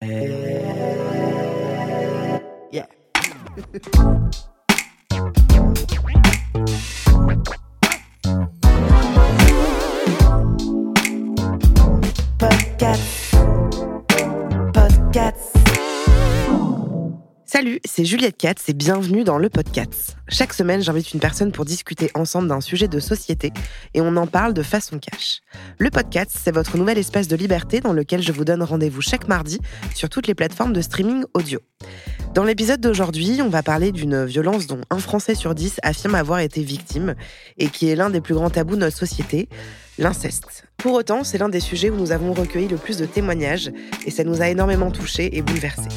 Yeah. Podcast. Podcast. Salut, c'est Juliette Katz et bienvenue dans le podcast. Chaque semaine, j'invite une personne pour discuter ensemble d'un sujet de société et on en parle de façon cash. Le podcast, c'est votre nouvel espace de liberté dans lequel je vous donne rendez-vous chaque mardi sur toutes les plateformes de streaming audio. Dans l'épisode d'aujourd'hui, on va parler d'une violence dont un Français sur dix affirme avoir été victime et qui est l'un des plus grands tabous de notre société, l'inceste. Pour autant, c'est l'un des sujets où nous avons recueilli le plus de témoignages et ça nous a énormément touchés et bouleversés.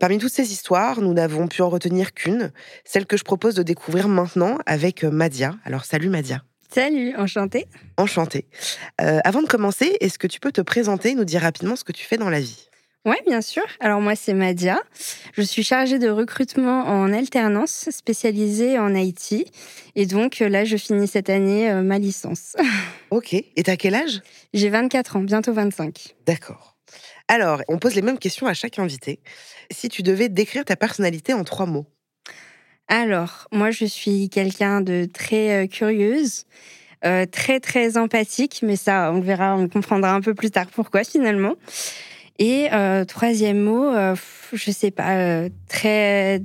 Parmi toutes ces histoires, nous n'avons pu en retenir qu'une, celle que je propose de découvrir maintenant avec Madia. Alors salut Madia. Salut, enchantée. Enchantée. Euh, avant de commencer, est-ce que tu peux te présenter et nous dire rapidement ce que tu fais dans la vie? Oui, bien sûr. Alors moi, c'est Madia. Je suis chargée de recrutement en alternance, spécialisée en IT. Et donc là, je finis cette année euh, ma licence. Ok. Et t'as quel âge? J'ai 24 ans, bientôt 25. D'accord. Alors, on pose les mêmes questions à chaque invité. Si tu devais décrire ta personnalité en trois mots. Alors, moi, je suis quelqu'un de très euh, curieuse, euh, très, très empathique, mais ça, on verra, on comprendra un peu plus tard pourquoi finalement. Et euh, troisième mot, euh, je sais pas, très.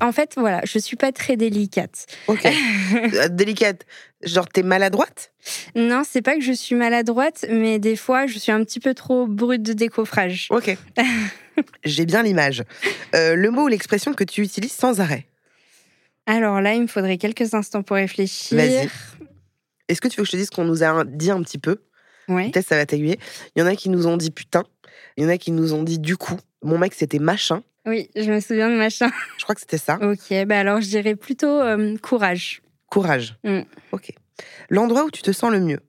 En fait, voilà, je suis pas très délicate. Ok. Délicate. Genre, t'es maladroite? Non, c'est pas que je suis maladroite, mais des fois, je suis un petit peu trop brute de décoffrage. Ok. J'ai bien l'image. Euh, le mot ou l'expression que tu utilises sans arrêt. Alors là, il me faudrait quelques instants pour réfléchir. Vas-y. Est-ce que tu veux que je te dise ce qu'on nous a dit un petit peu Ouais. Peut-être ça va t'aiguiller. Il y en a qui nous ont dit putain. Il y en a qui nous ont dit du coup. Mon mec, c'était machin. Oui, je me souviens de machin. Je crois que c'était ça. Ok, bah alors je dirais plutôt euh, courage. Courage. Mm. Ok. L'endroit où tu te sens le mieux.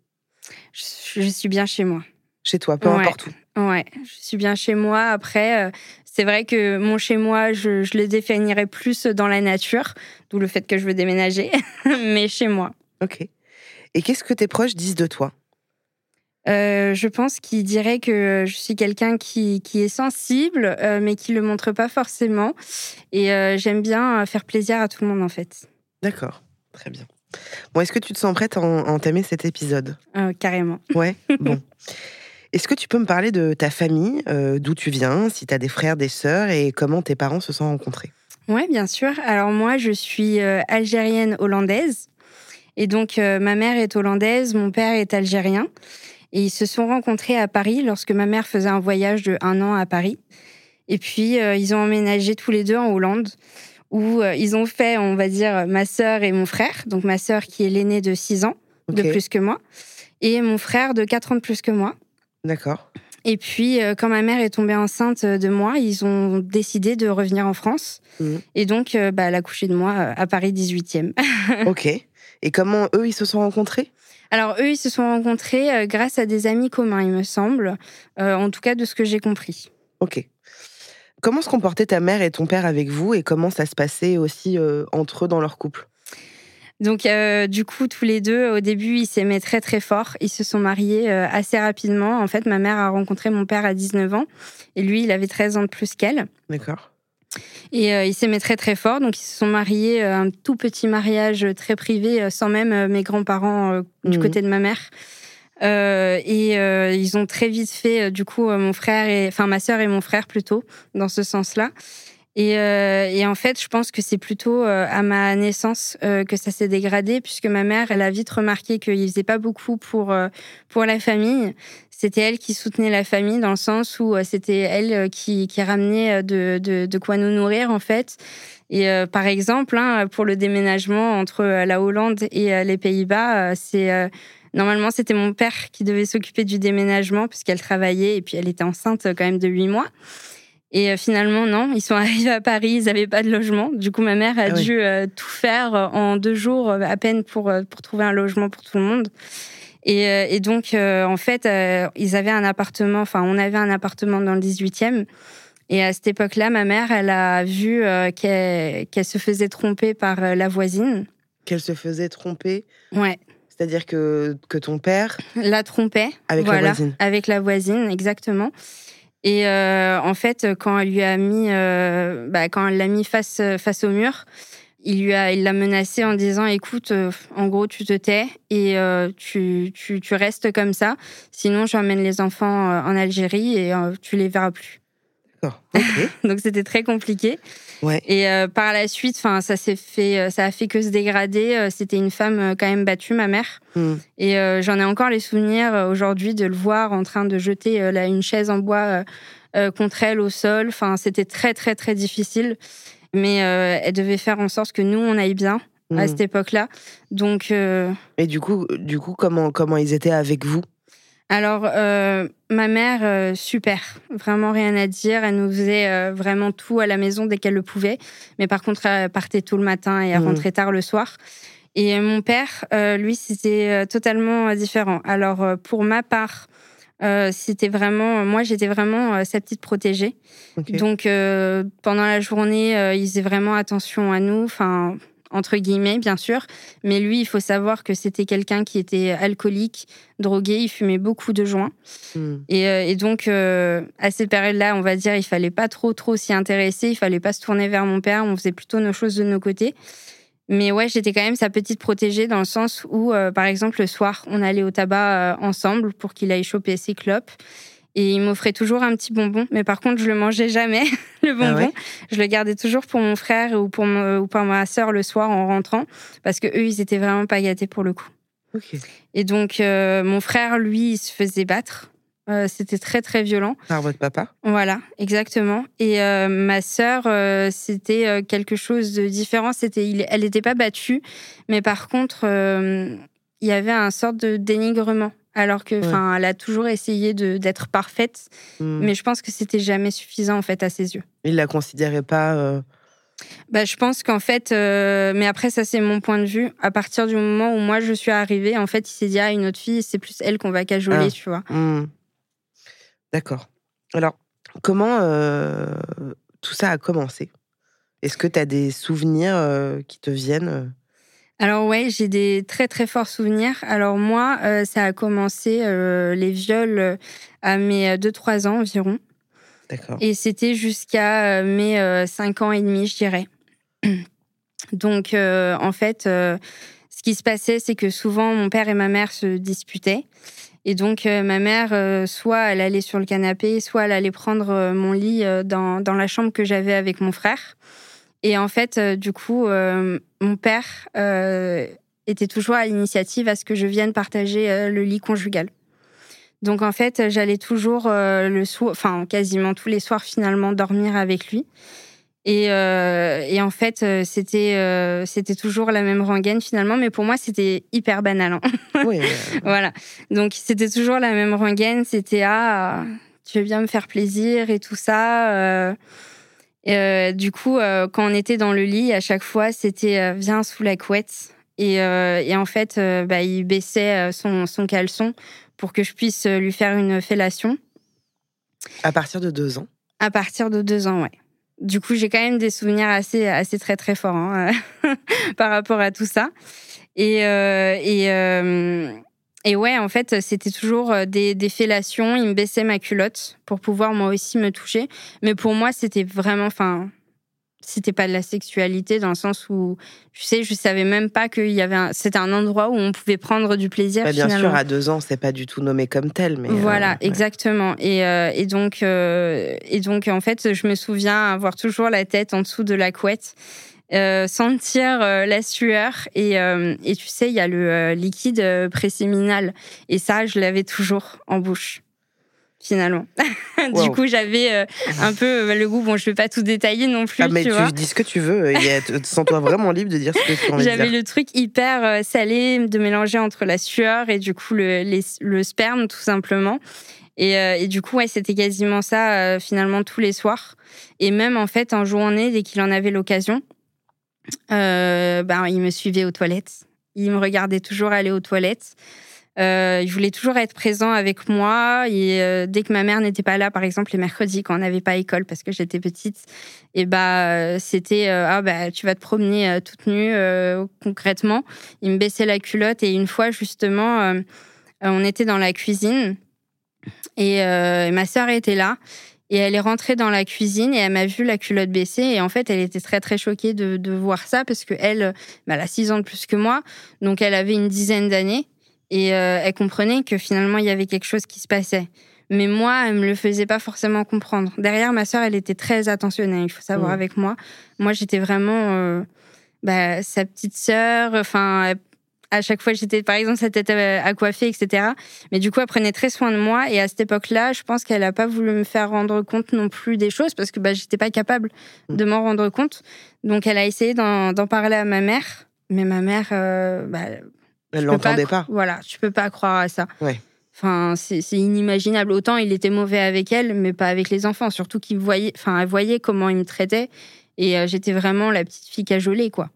Je, je suis bien chez moi. Chez toi, peu Ouais. importe où. Ouais, je suis bien chez moi. Après, euh, c'est vrai que mon chez moi, je, je le définirais plus dans la nature, d'où le fait que je veux déménager, mais chez moi. Ok. Et qu'est-ce que tes proches disent de toi? Euh, je pense qu'il dirait que je suis quelqu'un qui, qui est sensible, euh, mais qui le montre pas forcément. Et j'aime bien faire plaisir à tout le monde, en fait. D'accord. Très bien. Bon, est-ce que tu te sens prête à en- à entamer cet épisode? Carrément. Ouais? Bon. Est-ce que tu peux me parler de ta famille, euh, d'où tu viens, si tu as des frères, des sœurs et comment tes parents se sont rencontrés? Oui, bien sûr. Alors moi, je suis euh, algérienne hollandaise. Et donc, euh, ma mère est hollandaise, mon père est algérien. Et ils se sont rencontrés à Paris lorsque ma mère faisait un voyage de un an à Paris. Et puis, ils ont emménagé tous les deux en Hollande, où ils ont fait, on va dire, ma sœur et mon frère. Donc, ma sœur qui est l'aînée de 6 ans, de plus que moi, et mon frère de 4 ans de plus que moi. D'accord. Et puis, euh, quand ma mère est tombée enceinte de moi, ils ont décidé de revenir en France. Mhm. Et donc, euh, bah, elle a couché de moi euh, à Paris 18e. ok. Et comment eux, ils se sont rencontrés? Alors, eux, ils se sont rencontrés euh, grâce à des amis communs, il me semble. Euh, en tout cas, de ce que j'ai compris. Ok. Comment se comportaient ta mère et ton père avec vous? Et comment ça se passait aussi euh, entre eux dans leur couple? Donc, euh, du coup, tous les deux, au début, ils s'aimaient très, très fort. Ils se sont mariés euh, assez rapidement. En fait, ma mère a rencontré mon père à 19 ans. Et lui, il avait 13 ans de plus qu'elle. D'accord. Et euh, ils s'aimaient très très fort, donc ils se sont mariés, un tout petit mariage très privé, sans même mes grands-parents du Mhm. côté de ma mère. Euh, et euh, ils ont très vite fait, euh, du coup, mon frère et, enfin ma sœur et mon frère plutôt, dans ce sens-là. Et, en fait, je pense que c'est plutôt à ma naissance que ça s'est dégradé, puisque ma mère, elle a vite remarqué qu'il faisait pas beaucoup pour pour la famille. C'était elle qui soutenait la famille dans le sens où c'était elle qui, ramenait de, quoi nous nourrir en fait. Et euh, par exemple, hein, pour le déménagement entre euh, la Hollande et euh, les Pays-Bas, c'est normalement c'était mon père qui devait s'occuper du déménagement puisqu'elle travaillait et puis elle était enceinte quand même de huit mois. Et finalement, non, ils sont arrivés à Paris, ils n'avaient pas de logement. Du coup, ma mère a ah dû tout faire en deux jours à peine pour, pour trouver un logement pour tout le monde. Et, et donc, en fait, ils avaient un appartement, enfin, on avait un appartement dans le 18e. Et à cette époque-là, ma mère, elle a vu euh, qu'elle se faisait tromper par euh, la voisine. Qu'elle se faisait tromper Ouais. C'est-à-dire que, que ton père la trompait. Avec la voisine. Avec la voisine, exactement. Et euh, en fait, quand elle lui a mis, bah, quand elle l'a mis face face au mur, il lui a, il l'a menacé en disant, écoute, en gros, tu te tais et tu, tu, tu, restes comme ça. Sinon, j'emmène les enfants en Algérie et tu les verras plus. Donc c'était très compliqué. Ouais. Et euh, par la suite, enfin ça s'est fait, euh, ça a fait que se dégrader. Euh, c'était une femme quand même battue, ma mère. Hmm. Et j'en ai encore les souvenirs aujourd'hui de le voir en train de jeter une chaise en bois contre elle au sol. Enfin c'était très très très difficile. Mais elle devait faire en sorte que nous on aille bien à hmm. cette époque-là. Donc. Et du coup, du coup, comment comment ils étaient avec vous? Alors, euh, ma mère, euh, super, vraiment rien à dire. Elle nous faisait euh, vraiment tout à la maison dès qu'elle le pouvait. Mais par contre, elle partait tout le matin et elle mmh. rentrait tard le soir. Et mon père, lui, c'était totalement différent. Alors, pour ma part, c'était vraiment, moi, j'étais vraiment sa petite protégée. Donc, pendant la journée, il faisait vraiment attention à nous. Enfin, entre guillemets, bien sûr. Mais lui, il faut savoir que c'était quelqu'un qui était alcoolique, drogué, il fumait beaucoup de joints. Hmm. Euh, et, donc, euh, à cette période-là, on va dire, il fallait pas trop, trop s'y intéresser, il fallait pas se tourner vers mon père, on faisait plutôt nos choses de nos côtés. Mais ouais, j'étais quand même sa petite protégée dans le sens où, euh, par exemple, le soir, on allait au tabac ensemble pour qu'il aille choper ses clopes. Et il m'offrait toujours un petit bonbon, mais par contre, je le mangeais jamais, le ah bonbon. je le gardais toujours pour mon frère ou pour, ou pour ma sœur le soir en rentrant, parce que eux, ils étaient vraiment pas gâtés pour le coup. Et donc, euh, mon frère, lui, il se faisait battre. Euh, c'était très, très violent. Par votre papa? Voilà, exactement. Et euh, ma sœur, c'était quelque chose de différent. C'était, elle n'était pas battue, mais par contre, il y avait un sorte de dénigrement alors que enfin elle a toujours essayé d'être parfaite hmm. mais je pense que c'était jamais suffisant en fait à ses yeux. Il la considérait pas euh, bah, je pense qu'en fait euh, mais après ça c'est mon point de vue. À partir du moment où moi je suis arrivée en fait il s'est dit ah une autre fille c'est plus elle qu'on va cajoler ah. tu vois. Hmm. d'accord. Alors comment euh, tout ça a commencé? Est-ce que tu as des souvenirs qui te viennent alors ouais, j'ai des très très forts souvenirs. Alors moi, euh, ça a commencé euh, les viols euh, à mes 2-3 ans environ. D'accord. Et c'était jusqu'à mes 5 ans et demi, je dirais. Donc en fait, ce qui se passait, c'est que souvent mon père et ma mère se disputaient. Et donc ma mère, soit elle allait sur le canapé, soit elle allait prendre mon lit dans, dans la chambre que j'avais avec mon frère. Et en fait, euh, du coup, euh, mon père euh, était toujours à l'initiative à ce que je vienne partager le lit conjugal. Donc en fait, j'allais toujours le soir, enfin quasiment tous les soirs finalement dormir avec lui. Et, et en fait, c'était c'était toujours la même rengaine finalement, mais pour moi c'était hyper banal. Hein. Oui. voilà. Donc c'était toujours la même rengaine. C'était ah, tu veux bien me faire plaisir et tout ça. Euh, du coup, euh, quand on était dans le lit, à chaque fois, c'était euh, viens sous la couette. Et, en fait, bah, il baissait son, caleçon pour que je puisse lui faire une fellation. À partir de deux ans À partir de deux ans, ouais. Du coup, j'ai quand même des souvenirs assez, assez très, très forts hein, par rapport à tout ça. Et, et, et ouais, en fait, c'était toujours euh, des, des, fellations. Il me baissait ma culotte pour pouvoir moi aussi me toucher. Mais pour moi, c'était vraiment, enfin, c'était pas de la sexualité dans le sens où, tu sais, je savais même pas qu'il y avait. Un... C'était un endroit où on pouvait prendre du plaisir. Bah, bien sûr, à deux ans, c'est pas du tout nommé comme tel, mais. Voilà, exactement. Et, et donc, et donc, en fait, je me souviens avoir toujours la tête en dessous de la couette. Euh, sentir euh, la sueur et, euh, et, tu sais, il y a le liquide préséminal et ça, je l'avais toujours en bouche finalement. du coup, j'avais un peu le goût. Bon, je vais pas tout détailler non plus. Ah, mais tu, dis ce que tu veux. Sens-toi vraiment libre de dire ce que tu veux J'avais le truc hyper salé de mélanger entre la sueur et du coup le, le sperme, tout simplement. Et, et, du coup, ouais, c'était quasiment ça finalement tous les soirs. Et même en fait, en journée, dès qu'il en avait l'occasion, ben, il me suivait aux toilettes. Il me regardait toujours aller aux toilettes. Euh, il voulait toujours être présent avec moi. Et euh, dès que ma mère n'était pas là, par exemple les mercredis quand on n'avait pas école parce que j'étais petite, et bah c'était ah bah tu vas te promener toute nue concrètement. Il me baissait la culotte et une fois justement, on était dans la cuisine et ma sœur était là et elle est rentrée dans la cuisine et elle m'a vu la culotte baissée. Et en fait, elle était très, très choquée de, de voir ça parce que elle, bah, elle a six ans de plus que moi. Donc, elle avait une dizaine d'années. Et euh, elle comprenait que finalement, il y avait quelque chose qui se passait. Mais moi, elle me le faisait pas forcément comprendre. Derrière, ma sœur, elle était très attentionnée, il faut savoir, mmh. avec moi. Moi, j'étais vraiment euh, bah, sa petite sœur. Enfin, à chaque fois j'étais par exemple sa tête à coiffer etc mais du coup elle prenait très soin de moi et à cette époque là je pense qu'elle a pas voulu me faire rendre compte non plus des choses parce que bah j'étais pas capable mm. de m'en rendre compte donc elle a essayé d'en parler à ma mère mais ma mère euh, bah, elle l'entendait pas, voilà tu peux pas croire à ça ouais. Enfin, c'est inimaginable. Autant il était mauvais avec elle, mais pas avec les enfants. Surtout qu'il voyait, enfin, elle voyait comment il me traitait, et euh, j'étais vraiment la petite fille cajolée, quoi.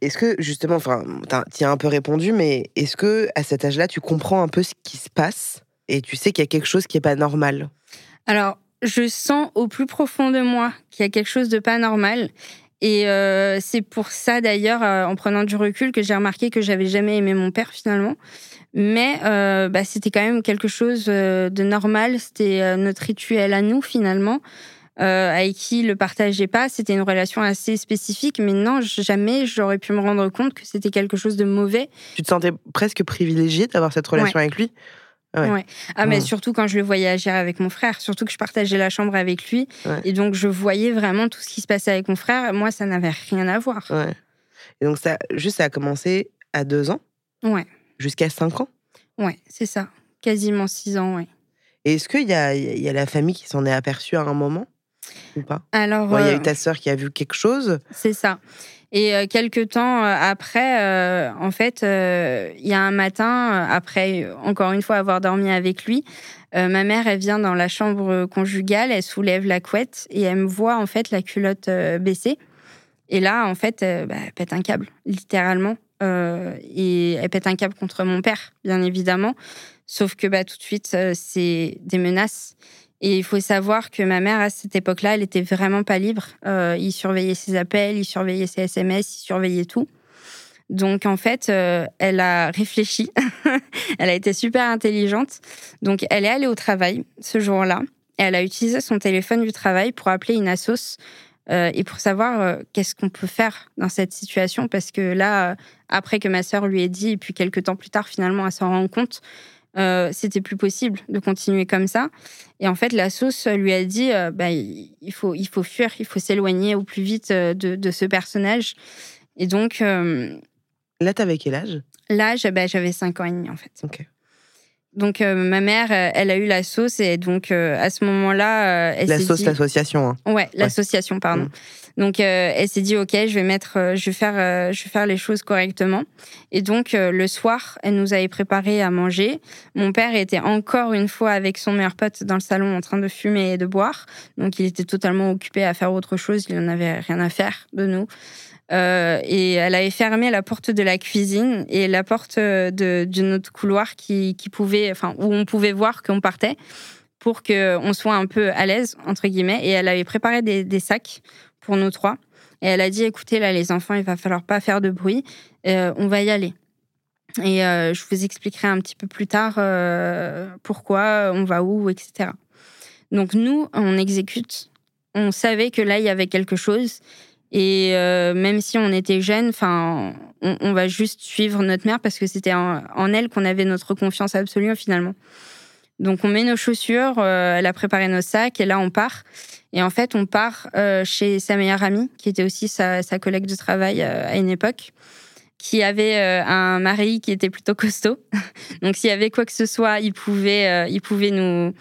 Est-ce que justement, enfin, tu as un peu répondu, mais est-ce que à cet âge-là, tu comprends un peu ce qui se passe et tu sais qu'il y a quelque chose qui est pas normal? Alors, je sens au plus profond de moi qu'il y a quelque chose de pas normal. Et euh, c'est pour ça d'ailleurs, euh, en prenant du recul, que j'ai remarqué que j'avais jamais aimé mon père finalement. Mais euh, bah, c'était quand même quelque chose de normal. C'était notre rituel à nous finalement euh, avec qui le partageait pas. C'était une relation assez spécifique, mais non, jamais j'aurais pu me rendre compte que c'était quelque chose de mauvais. Tu te sentais presque privilégiée d'avoir cette relation avec lui? Ouais. Ah, mais surtout quand je le voyais agir avec mon frère, surtout que je partageais la chambre avec lui. Et donc, je voyais vraiment tout ce qui se passait avec mon frère. Moi, ça n'avait rien à voir. Ouais. Et donc, ça, juste, ça a commencé à deux ans? Ouais. Jusqu'à cinq ans? Ouais, c'est ça. Quasiment six ans, ouais. Et est-ce qu'il y a, y a la famille qui s'en est aperçue à un moment? Pas Alors, il y a eu euh, ta sœur qui a vu quelque chose. C'est ça. Et euh, quelques temps euh, après, en fait, il y a un matin, après encore une fois avoir dormi avec lui, ma mère, elle vient dans la chambre conjugale, elle soulève la couette et elle me voit en fait la culotte baissée. Et là, en fait, bah, elle pète un câble, littéralement. et elle pète un câble contre mon père, bien évidemment. Sauf que bah, tout de suite, c'est des menaces. Et il faut savoir que ma mère, à cette époque-là, elle était vraiment pas libre. Euh, il surveillait ses appels, il surveillait ses SMS, il surveillait tout. Donc, en fait, euh, elle a réfléchi. elle a été super intelligente. Donc, elle est allée au travail ce jour-là. Et elle a utilisé son téléphone du travail pour appeler une assos euh, et pour savoir qu'est-ce qu'on peut faire dans cette situation. Parce que là, après que ma sœur lui ait dit, et puis quelques temps plus tard, finalement, elle s'en rend compte, euh, c'était plus possible de continuer comme ça. Et en fait, la sauce lui a dit euh, bah, il, faut, il faut fuir, il faut s'éloigner au plus vite euh, de, ce personnage. Et donc. Là, t'avais quel âge? Là, j'avais 5 ans et demi, en fait. Ok. Donc, ma mère, elle a eu la sauce et donc à ce moment-là, elle La sauce, l'association. Hein. Ouais, l'association, pardon. Mm. Donc euh, elle s'est dit ok, je vais mettre, euh, je vais faire, euh, je vais faire les choses correctement. Et donc le soir, elle nous avait préparé à manger. Mon père était encore une fois avec son meilleur pote dans le salon en train de fumer et de boire. Donc il était totalement occupé à faire autre chose. Il n'en avait rien à faire de nous. Et elle avait fermé la porte de la cuisine et la porte de, d'une autre couloir qui, pouvait, enfin où on pouvait voir qu'on partait pour qu'on soit un peu à l'aise entre guillemets. Et elle avait préparé des, sacs pour nous trois. Et elle a dit, écoutez, là, les enfants, il va falloir pas faire de bruit. Euh, on va y aller. Et euh, je vous expliquerai un petit peu plus tard euh, pourquoi, on va où, etc. Donc nous, on exécute on savait que là, il y avait quelque chose. Et euh, même si on était jeune, enfin, on, va juste suivre notre mère parce que c'était en, elle qu'on avait notre confiance absolue finalement. Donc on met nos chaussures, euh, elle a préparé nos sacs et là on part. Et en fait, on part euh, chez sa meilleure amie, qui était aussi sa, sa collègue de travail à une époque, qui avait un mari qui était plutôt costaud. Donc s'il y avait quoi que ce soit, il pouvait, il pouvait nous,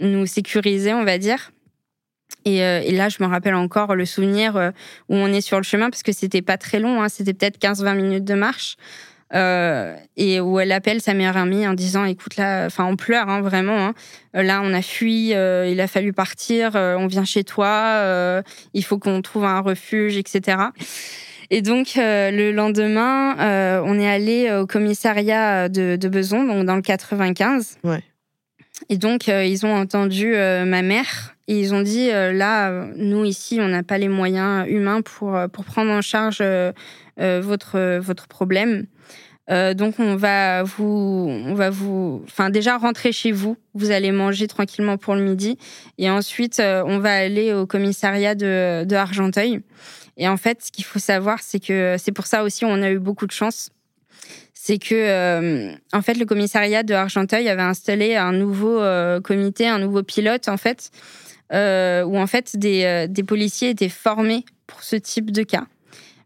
nous sécuriser, on va dire. Euh, et, là, je me rappelle encore le souvenir euh, où on est sur le chemin, parce que c'était pas très long, hein, c'était peut-être 15-20 minutes de marche. Euh, et où elle appelle sa meilleure amie en disant écoute là enfin on pleure hein, vraiment hein. là on a fui il a fallu partir on vient chez toi il faut qu'on trouve un refuge etc et donc le lendemain on est allé au commissariat de, de Beson donc dans le 95 ouais. et donc ils ont entendu ma mère ils ont dit, euh, là, nous ici, on n'a pas les moyens humains pour, euh, pour prendre en charge euh, votre, votre problème. donc on va vous, on va vous, enfin déjà rentrer chez vous. Vous allez manger tranquillement pour le midi, et ensuite on va aller au commissariat de, de Argenteuil. Et en fait, ce qu'il faut savoir, c'est que c'est pour ça aussi on a eu beaucoup de chance c'est que en fait le commissariat de Argenteuil avait installé un nouveau comité, un nouveau pilote en fait euh, où en fait des, euh, des, policiers étaient formés pour ce type de cas.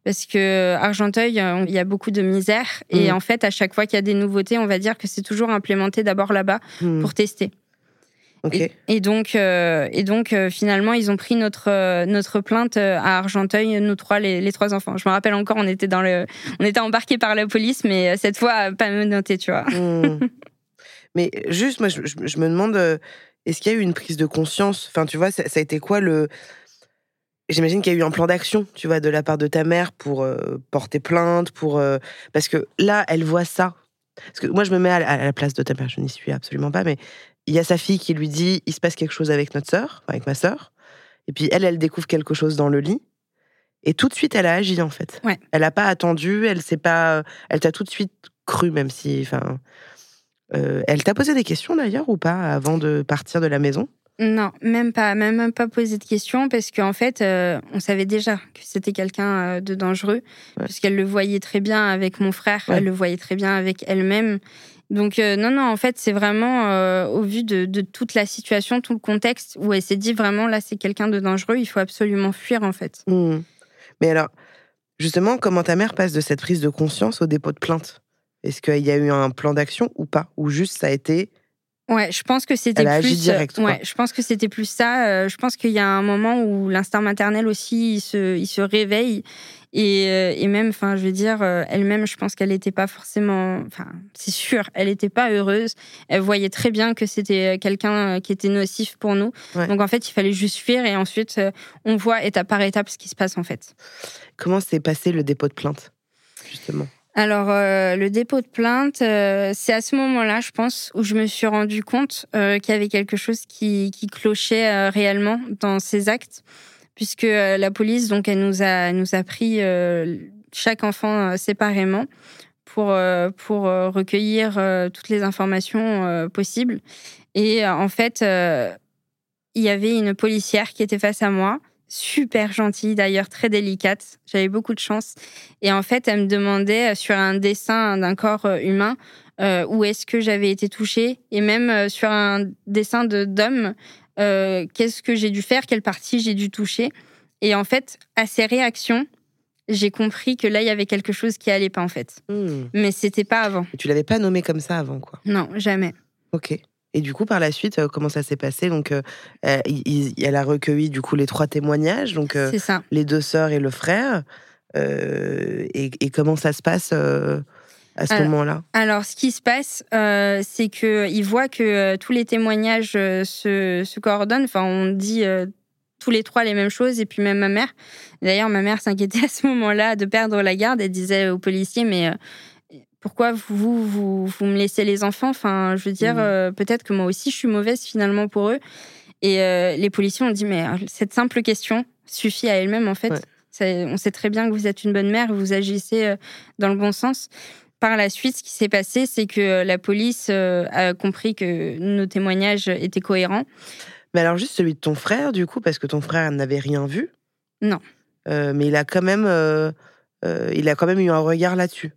Parce que Argenteuil, euh, il y a beaucoup de misère. Et mm. en fait, à chaque fois qu'il y a des nouveautés, on va dire que c'est toujours implémenté d'abord là-bas mm. pour tester. Et, donc, et donc finalement, ils ont pris notre, notre plainte à Argenteuil, nous trois, les, trois enfants. Je me rappelle encore, on était, dans le, on était embarqués par la police, mais cette fois, pas noté, tu vois. Mm. mais juste, moi, je, je me demande, est-ce qu'il y a eu une prise de conscience? Enfin, tu vois, ça, a été quoi le. J'imagine qu'il y a eu un plan d'action, tu vois, de la part de ta mère pour euh, porter plainte, pour. Euh, parce que là, elle voit ça. Parce que moi, je me mets à, la place de ta mère, je n'y suis absolument pas, mais il y a sa fille qui lui dit il se passe quelque chose avec notre sœur, avec ma sœur. Et puis elle, elle découvre quelque chose dans le lit. Et tout de suite, elle a agi, en fait. Elle n'a pas attendu, elle s'est pas. Elle t'a tout de suite cru, même si. Enfin, euh, elle t'a posé des questions d'ailleurs ou pas avant de partir de la maison? Non, même pas, même pas posé de questions parce qu'en fait, euh, on savait déjà que c'était quelqu'un euh, de dangereux, parce qu'elle le voyait très bien avec mon frère, elle le voyait très bien avec elle-même. Donc non, non, en fait, c'est vraiment au vu de, toute la situation, tout le contexte, où elle s'est dit vraiment là, c'est quelqu'un de dangereux, il faut absolument fuir en fait. Mmh. Mais alors, justement, comment ta mère passe de cette prise de conscience au dépôt de plainte? Est-ce qu'il y a eu un plan d'action ou pas? Ou juste ça a été. Ouais, je pense que c'était plus. direct, ouais, je pense que c'était plus ça. Euh, je pense qu'il y a un moment où l'instinct maternel aussi, il se, il se réveille. Et, euh, et même, enfin, je veux dire, euh, elle-même, je pense qu'elle n'était pas forcément. Enfin, c'est sûr, elle n'était pas heureuse. Elle voyait très bien que c'était quelqu'un qui était nocif pour nous. Donc, en fait, il fallait juste fuir. Et ensuite, on voit étape par étape ce qui se passe, en fait. Comment s'est passé le dépôt de plainte, justement? Alors, euh, le dépôt de plainte, euh, c'est à ce moment-là, je pense, où je me suis rendu compte euh, qu'il y avait quelque chose qui, qui clochait réellement dans ces actes, puisque la police, donc, elle nous a, nous a pris chaque enfant séparément pour, pour recueillir toutes les informations possibles. Et en fait, il y avait une policière qui était face à moi super gentille, d'ailleurs très délicate. J'avais beaucoup de chance. Et en fait, elle me demandait euh, sur un dessin d'un corps euh, humain euh, où est-ce que j'avais été touchée, et même sur un dessin de d'homme, qu'est-ce que j'ai dû faire, quelle partie j'ai dû toucher? Et en fait, à ces réactions, j'ai compris que là, il y avait quelque chose qui allait pas en fait. Hmm. Mais c'était pas avant. Et tu l'avais pas nommé comme ça avant, quoi? Non, jamais. Ok. Et du coup, par la suite, euh, comment ça s'est passé? Donc, euh, elle a recueilli du coup les trois témoignages, donc euh, les deux sœurs et le frère. Et, comment ça se passe à ce moment-là? Alors, ce qui se passe, c'est que il voit que tous les témoignages se, se, coordonnent. Enfin, on dit tous les trois les mêmes choses, et puis même ma mère. D'ailleurs, ma mère s'inquiétait à ce moment-là de perdre la garde. Elle disait aux policiers, mais pourquoi vous, vous, vous, me laissez les enfants? Enfin, je veux dire, mmh. euh, peut-être que moi aussi, je suis mauvaise finalement pour eux. Et euh, les policiers ont dit, mais euh, cette simple question suffit à elle-même, en fait. on sait très bien que vous êtes une bonne mère, vous agissez dans le bon sens. Par la suite, ce qui s'est passé, c'est que la police a compris que nos témoignages étaient cohérents. Mais alors juste celui de ton frère, du coup, parce que ton frère n'avait rien vu? Non. Euh, mais il a quand même, euh, euh, il a quand même eu un regard là-dessus.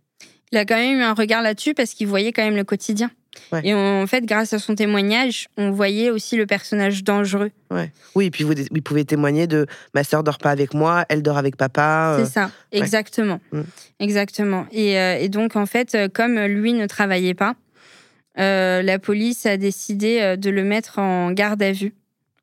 Il a quand même eu un regard là-dessus parce qu'il voyait quand même le quotidien. Ouais. Et en fait, grâce à son témoignage, on voyait aussi le personnage dangereux. Ouais. Oui, et puis vous, il pouvait témoigner de ma sœur dort pas avec moi, elle dort avec papa. euh, C'est ça, exactement. Mm. Exactement. Et, euh, et donc, en fait, euh, comme lui ne travaillait pas, euh, la police a décidé de le mettre en garde à vue.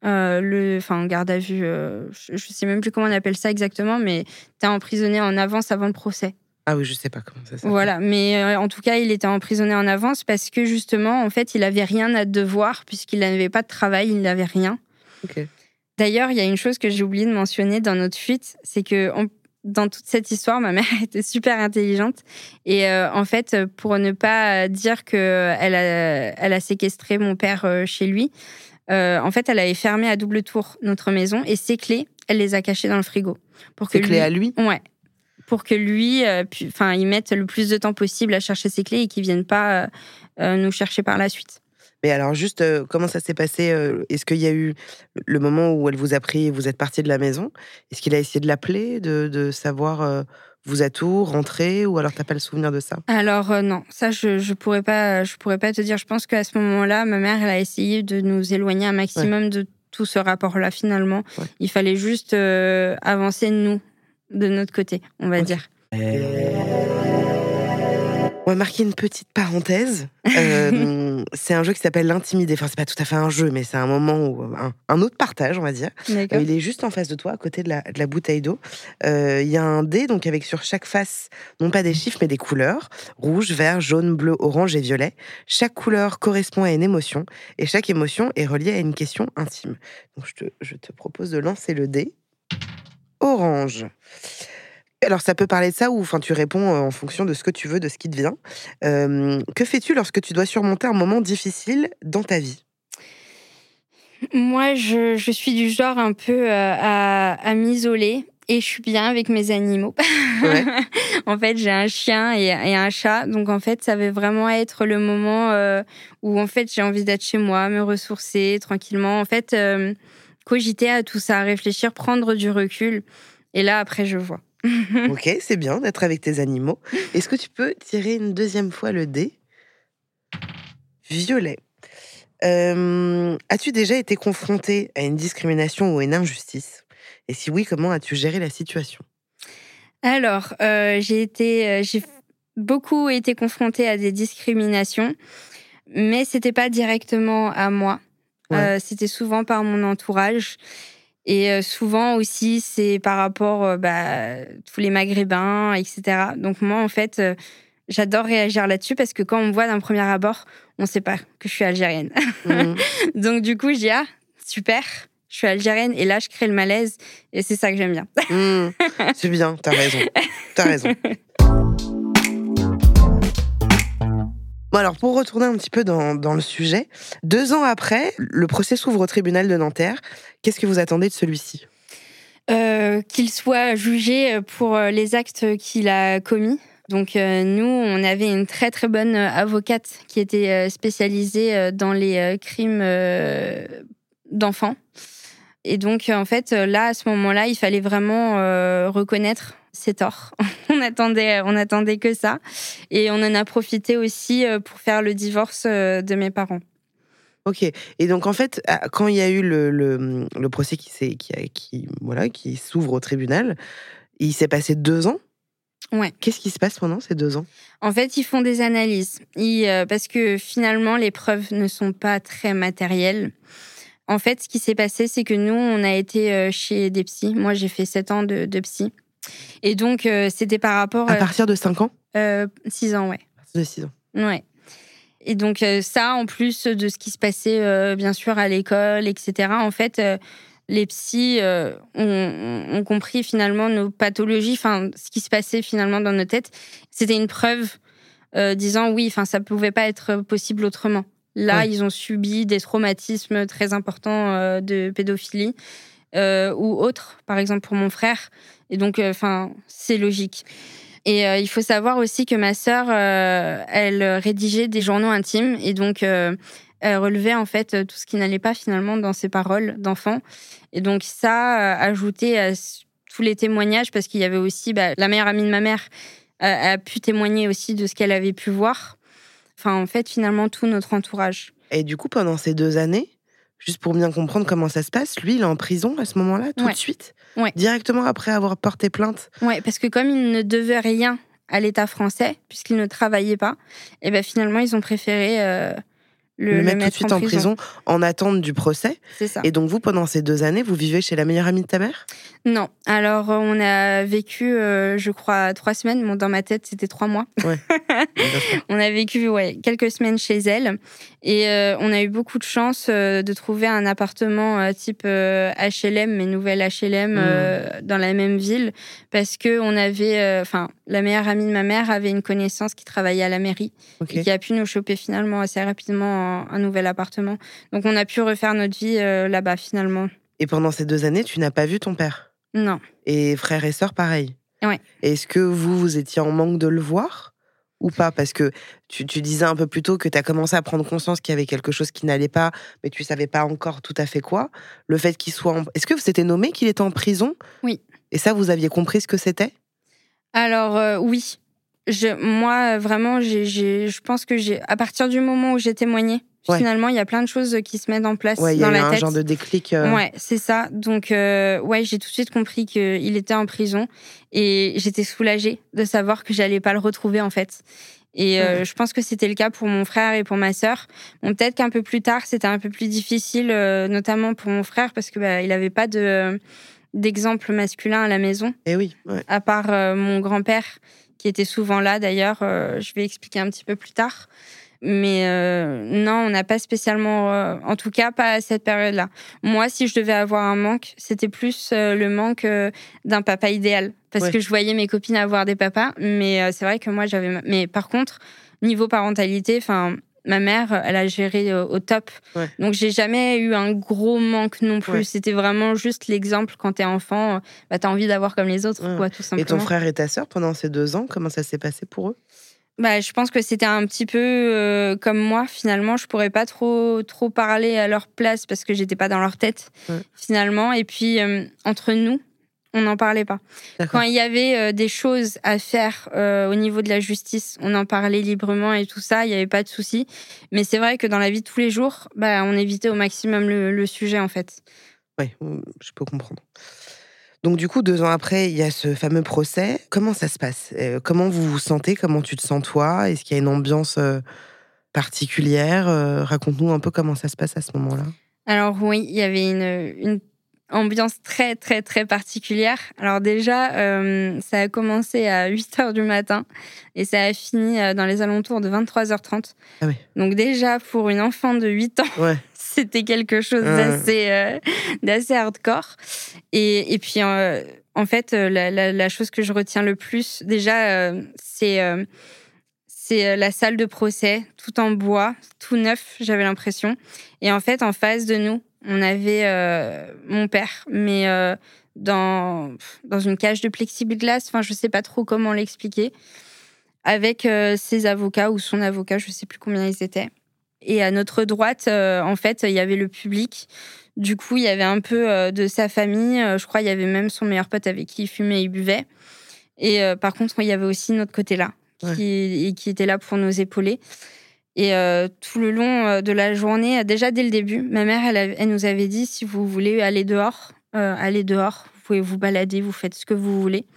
Le, enfin, en garde à vue, je ne sais même plus comment on appelle ça exactement, mais t'es emprisonné en avance avant le procès. Ah oui, je sais pas comment ça s'appelle. Voilà, mais euh, en tout cas, il était emprisonné en avance parce que justement, en fait, il avait rien à devoir puisqu'il n'avait pas de travail, il n'avait rien. D'ailleurs, il y a une chose que j'ai oublié de mentionner dans notre fuite, c'est que on- dans toute cette histoire, ma mère était super intelligente et euh, en fait, pour ne pas dire que elle a, elle a séquestré mon père euh, chez lui, euh, en fait, elle avait fermé à double tour notre maison et ses clés, elle les a cachées dans le frigo pour que C'est clé lui- à lui? Ouais. Pour que lui, euh, enfin, il mette le plus de temps possible à chercher ses clés et qu'il vienne pas euh, euh, nous chercher par la suite. Mais alors juste, euh, comment ça s'est passé euh, Est-ce qu'il y a eu le moment où elle vous a pris et vous êtes parti de la maison? Est-ce qu'il a essayé de l'appeler, de, de savoir euh, vous à tout, rentrer ou alors t'as pas le souvenir de ça? Alors non, ça je je pourrais pas je pourrais pas te dire. Je pense qu'à ce moment-là, ma mère elle a essayé de nous éloigner un maximum de tout ce rapport-là. Finalement, Ouais. il fallait juste avancer nous de notre côté, on va dire. On va marquer une petite parenthèse. Euh, c'est un jeu qui s'appelle l'intimidé. Enfin, c'est pas tout à fait un jeu, mais c'est un moment où un, un autre partage, on va dire. Euh, il est juste en face de toi, à côté de la, de la bouteille d'eau. Euh, Il y a un dé, donc avec sur chaque face, non pas des chiffres, mais des couleurs rouge, vert, jaune, bleu, orange et violet. Chaque couleur correspond à une émotion, et chaque émotion est reliée à une question intime. Donc, je te, je te propose de lancer le dé. Orange. Alors, ça peut parler de ça ou enfin, tu réponds euh, en fonction de ce que tu veux, de ce qui te vient. Euh, que fais-tu lorsque tu dois surmonter un moment difficile dans ta vie? Moi, je, je suis du genre un peu euh, à, à m'isoler et je suis bien avec mes animaux. Ouais. en fait, j'ai un chien et, et un chat, donc en fait, ça va vraiment être le moment euh, où en fait j'ai envie d'être chez moi, me ressourcer tranquillement. En fait, euh, cogiter à tout ça, réfléchir, prendre du recul. Et là, après, je vois. Ok, c'est bien d'être avec tes animaux. Est-ce que tu peux tirer une deuxième fois le dé? Violet. Euh, As-tu déjà été confronté à une discrimination ou à une injustice? Et si oui, comment as-tu géré la situation? Alors, euh, j'ai été, euh, j'ai beaucoup été confrontée à des discriminations, mais c'était pas directement à moi. Ouais. Euh, c'était souvent par mon entourage. Et euh, souvent aussi, c'est par rapport euh, bah, tous les Maghrébins, etc. Donc moi, en fait, j'adore réagir là-dessus parce que quand on me voit d'un premier abord, on ne sait pas que je suis algérienne. Mhm. Donc du coup, je dis ah super, je suis algérienne et là, je crée le malaise et c'est ça que j'aime bien. Mhm. C'est bien, t'as raison. T'as raison. Bon alors, pour retourner un petit peu dans, le sujet, deux ans après, le procès s'ouvre au tribunal de Nanterre. Qu'est-ce que vous attendez de celui-ci? Euh, qu'il soit jugé pour euh, les actes qu'il a commis. Donc euh, nous, on avait une très très bonne avocate qui était spécialisée dans les crimes d'enfants. Et donc en fait, là, à ce moment-là, il fallait vraiment reconnaître ses torts. on attendait, on attendait que ça. Et on en a profité aussi euh, pour faire le divorce euh, de mes parents. Ok. Et donc en fait, à- quand il y a eu le, le, le procès qui s'est qui, a- qui voilà qui s'ouvre au tribunal, il s'est passé deux ans? Ouais. Qu'est-ce qui se passe pendant ces deux ans? En fait, ils font des analyses Ils, euh, parce que finalement, les preuves ne sont pas très matérielles. En fait, ce qui s'est passé, c'est que nous, on a été chez des psys. Moi, j'ai fait sept ans de, de psy. Et donc, euh, c'était par rapport À à partir de cinq ans? euh, six ans, ouais. À partir de six ans. Ouais. Et donc euh, ça, en plus de ce qui se passait euh, bien sûr à l'école, etc. En fait, euh, les psys euh, ont, ont compris finalement nos pathologies, enfin ce qui se passait finalement dans nos têtes. C'était une preuve euh, disant oui, enfin ça pouvait pas être possible autrement. Là, Ouais. ils ont subi des traumatismes très importants euh, de pédophilie euh, ou autres, par exemple pour mon frère. Et donc, euh, enfin, c'est logique. Et euh, il faut savoir aussi que ma sœur, euh, elle rédigeait des journaux intimes et donc Elle relevait en fait tout ce qui n'allait pas finalement dans ses paroles d'enfant. Et donc ça, ajouté à tous les témoignages, parce qu'il y avait aussi bah, la meilleure amie de ma mère a pu témoigner aussi de ce qu'elle avait pu voir. Enfin, en fait, finalement, tout notre entourage. Et du coup, pendant ces deux années, juste pour bien comprendre comment ça se passe, lui, il est en prison à ce moment-là, tout de suite? Directement après avoir porté plainte? Oui, parce que comme il ne devait rien à l'État français, puisqu'il ne travaillait pas, et eh ben finalement, ils ont préféré euh, le, mettre, tout de suite en, prison. en attente du procès. C'est ça. Et donc vous, pendant ces deux années, vous vivez chez la meilleure amie de ta mère? Non. Alors euh, on a vécu, euh, je crois, trois semaines. Bon, dans ma tête, c'était trois mois. Ouais. on a vécu ouais, quelques semaines chez elle. Et euh, on a eu beaucoup de chance de trouver un appartement type HLM, mais nouvelle HLM, mmh. dans la même ville. Parce que on avait, enfin, la meilleure amie de ma mère avait une connaissance qui travaillait à la mairie. Et qui a pu nous choper finalement assez rapidement un, nouvel appartement. Donc on a pu refaire notre vie euh, là-bas finalement. Et pendant ces deux années, tu n'as pas vu ton père? Non. Et frères et sœurs, pareil? Ouais. Est-ce que vous, vous étiez en manque de le voir? Ou pas? Parce que tu, disais un peu plus tôt que tu as commencé à prendre conscience qu'il y avait quelque chose qui n'allait pas, mais tu savais pas encore tout à fait quoi. Le fait qu'il soit Est-ce que vous étiez nommé qu'il était en prison? Oui. Et ça, vous aviez compris ce que c'était? Alors, euh, oui. Je, moi, vraiment, je pense que j'ai, à partir du moment où j'ai témoigné, finalement, il y a plein de choses qui se mettent en place ouais, dans y a un genre de déclic. Euh. Ouais, c'est ça. Donc, euh, ouais, j'ai tout de suite compris qu'il était en prison et j'étais soulagée de savoir que j'allais pas le retrouver en fait. Et euh, je pense que c'était le cas pour mon frère et pour ma sœur. Bon, peut-être qu'un peu plus tard, c'était un peu plus difficile, notamment pour mon frère, parce que bah, il avait pas de d'exemple masculin à la maison. Et eh oui. À part mon grand-père qui était souvent là d'ailleurs. Euh, je vais expliquer un petit peu plus tard. Mais euh, non, on n'a pas spécialement, euh, en tout cas pas à cette période-là. Moi, si je devais avoir un manque, c'était plus le manque d'un papa idéal. Parce que je voyais mes copines avoir des papas, mais c'est vrai que moi j'avais. Mais par contre, niveau parentalité, enfin, ma mère, elle a géré au, top. Donc, j'ai jamais eu un gros manque non plus. C'était vraiment juste l'exemple quand t'es enfant, bah, t'as envie d'avoir comme les autres, quoi, tout simplement. Et ton frère et ta sœur, pendant ces deux ans, comment ça s'est passé pour eux? Bah, je pense que c'était un petit peu euh, comme moi. Finalement, je pourrais pas trop trop parler à leur place parce que j'étais pas dans leur tête finalement. Et puis euh, entre nous, on n'en parlait pas. Quand il y avait euh, des choses à faire euh, au niveau de la justice, on en parlait librement et tout ça, il n'y avait pas de souci. Mais c'est vrai que dans la vie de tous les jours, bah, on évitait au maximum le, sujet en fait. Oui, je peux comprendre. Donc du coup, deux ans après, il y a ce fameux procès. Comment ça se passe? Euh, Comment vous vous sentez? Comment tu te sens toi? Est-ce qu'il y a une ambiance particulière? Raconte-nous un peu comment ça se passe à ce moment-là. Alors oui, il y avait une, une ambiance très très très particulière. Alors déjà, euh, ça a commencé à 8 h du matin et ça a fini euh, dans les alentours de 23h30. Ah Donc déjà, pour une enfant de 8 ans, c'était quelque chose d'assez euh, d'assez hardcore. Et, et puis, en fait, la, la, chose que je retiens le plus, déjà, c'est c'est la salle de procès, tout en bois, tout neuf, j'avais l'impression. Et en fait, en face de nous, on avait euh, mon père, mais euh, dans, dans une cage de plexiglas, enfin, je sais pas trop comment l'expliquer, avec euh, ses avocats ou son avocat, je sais plus combien ils étaient. Et à notre droite, en fait, il y avait le public. Du coup, il y avait un peu de sa famille. je crois il y avait même son meilleur pote avec qui il fumait et buvait. Et par contre, il y avait aussi notre côté-là, qui, qui était là pour nous épauler. Et euh, tout le long euh, de la journée, déjà dès le début, ma mère, elle, elle nous avait dit si vous voulez aller dehors, euh, allez dehors, vous pouvez vous balader, vous faites ce que vous voulez.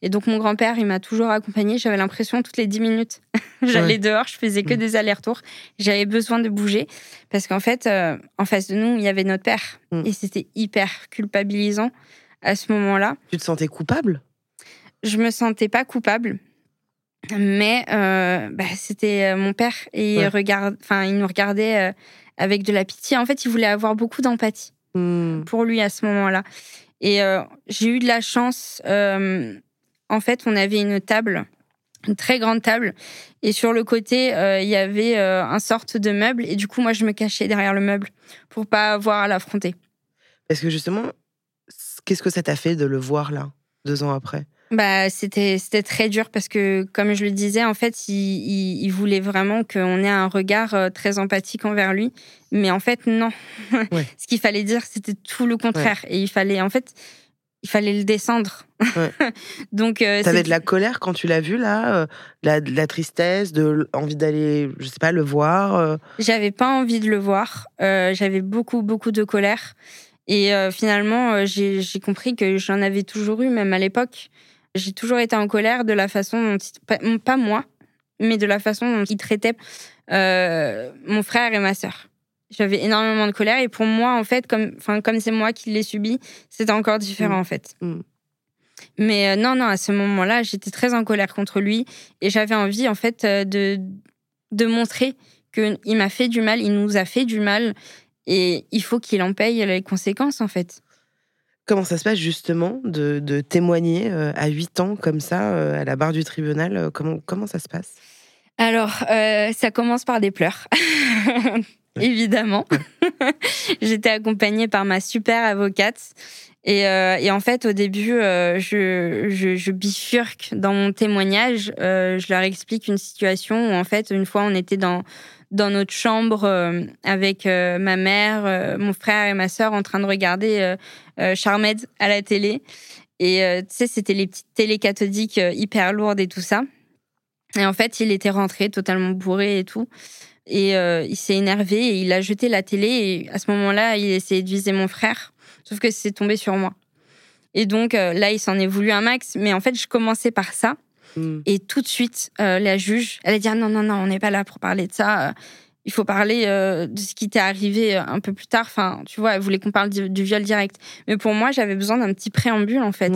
Et donc mon grand-père, il m'a toujours accompagnée. J'avais l'impression toutes les dix minutes, j'allais dehors, je faisais que mm. des allers-retours. J'avais besoin de bouger parce qu'en fait, en face de nous, il y avait notre père mm. et c'était hyper culpabilisant à ce moment-là. Tu te sentais coupable? Je me sentais pas coupable, mais euh, bah, c'était euh, mon père et il, regarde, il nous regardait euh, avec de la pitié. En fait, il voulait avoir beaucoup d'empathie hmm. pour lui à ce moment-là. Et j'ai eu de la chance. en fait, on avait une table, une très grande table, et sur le côté, il y avait un sorte de meuble. Et du coup, moi, je me cachais derrière le meuble pour pas avoir à l'affronter. Parce que justement, qu'est-ce que ça t'a fait de le voir là, deux ans après? Bah, c'était c'était très dur parce que, comme je le disais, en fait, il, il, voulait vraiment qu'on ait un regard euh, très empathique envers lui. Mais en fait, non. Ce qu'il fallait dire, c'était tout le contraire. Et il fallait, en fait, il fallait le descendre. Donc, euh, t'avais de la colère quand tu l'as vu là, euh, de, la, tristesse, de envie d'aller, je sais pas, le voir. Euh? J'avais pas envie de le voir. J'avais beaucoup beaucoup de colère. Et finalement, j'ai compris que j'en avais toujours eu, même à l'époque. J'ai toujours été en colère de la façon dont, pas, moi, mais de la façon dont il traitait mon frère et ma sœur. J'avais énormément de colère et pour moi, en fait, comme, enfin, comme c'est moi qui l'ai subi, c'était encore différent mm. en fait. Mm. Mais euh, non, non, à ce moment-là, j'étais très en colère contre lui et j'avais envie en fait euh, de de montrer qu'il m'a fait du mal, il nous a fait du mal et il faut qu'il en paye les conséquences en fait. Comment ça se passe justement de, de témoigner euh, à 8 ans comme ça à la barre du tribunal comment, comment ça se passe? Alors, ça commence par des pleurs. évidemment. J'étais accompagnée par ma super avocate. Et, euh, et en fait, au début, euh, je, je, je, bifurque dans mon témoignage. Euh, je leur explique une situation où, en fait, une fois, on était dans, dans notre chambre avec ma mère, mon frère et ma sœur en train de regarder Charmed à la télé. Et tu sais, c'était les petites télé cathodiques hyper lourdes et tout ça. Et en fait, il était rentré totalement bourré et tout. Et euh, il s'est énervé et il a jeté la télé. Et à ce moment-là, il essayait de viser mon frère. Sauf que c'est tombé sur moi. Et donc euh, là, il s'en est voulu un max. Mais en fait, je commençais par ça. Hmm. Et tout de suite, euh, la juge, elle a dit ah, non, non, non, on n'est pas là pour parler de ça. Il faut parler de ce qui t'est arrivé un peu plus tard. Enfin, tu vois, elle voulait qu'on parle du, viol direct. Mais pour moi, j'avais besoin d'un petit préambule, en fait.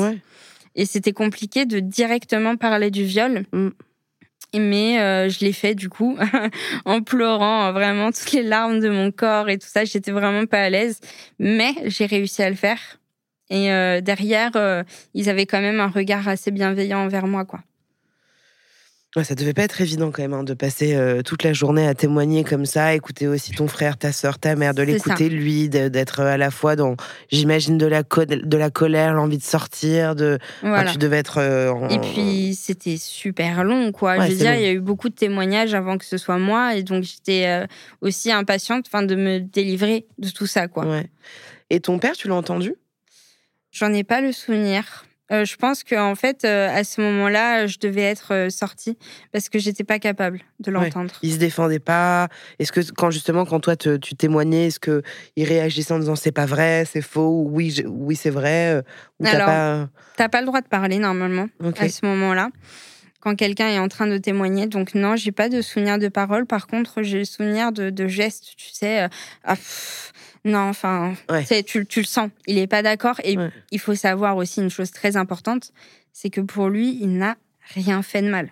Et c'était compliqué de directement parler du viol. Hmm mais euh, je l'ai fait du coup en pleurant vraiment toutes les larmes de mon corps et tout ça. J'étais vraiment pas à l'aise, mais j'ai réussi à le faire. Et euh, derrière, euh, ils avaient quand même un regard assez bienveillant envers moi, quoi. Ouais, ça devait pas être évident quand même hein, de passer euh, toute la journée à témoigner comme ça, écouter aussi ton frère, ta sœur, ta mère, de l'écouter lui, d'être à la fois dans, j'imagine, de la, de la colère, l'envie de sortir, de. tu devais être. Euh, et puis c'était super long, quoi. Je veux dire, il y a eu beaucoup de témoignages avant que ce soit moi, et donc j'étais euh, aussi impatiente, enfin, de me délivrer de tout ça, quoi. Ouais. Et ton père, tu l'as entendu? J'en ai pas le souvenir. Euh, je pense qu'en fait, euh, à ce moment-là, je devais être euh, sortie parce que j'étais pas capable de l'entendre. Il se défendait pas. Est-ce que quand justement, quand toi tu témoignais, est-ce que il réagissait en disant c'est pas vrai, c'est faux, oui, oui c'est vrai, ou Alors, pas... t'as pas le droit de parler normalement à ce moment-là quand quelqu'un est en train de témoigner. Donc non, j'ai pas de souvenir de parole. Par contre, j'ai le souvenir de, gestes, tu sais. Ah, non, enfin, tu, tu, le sens. Il n'est pas d'accord. Et il faut savoir aussi une chose très importante, c'est que pour lui, il n'a rien fait de mal.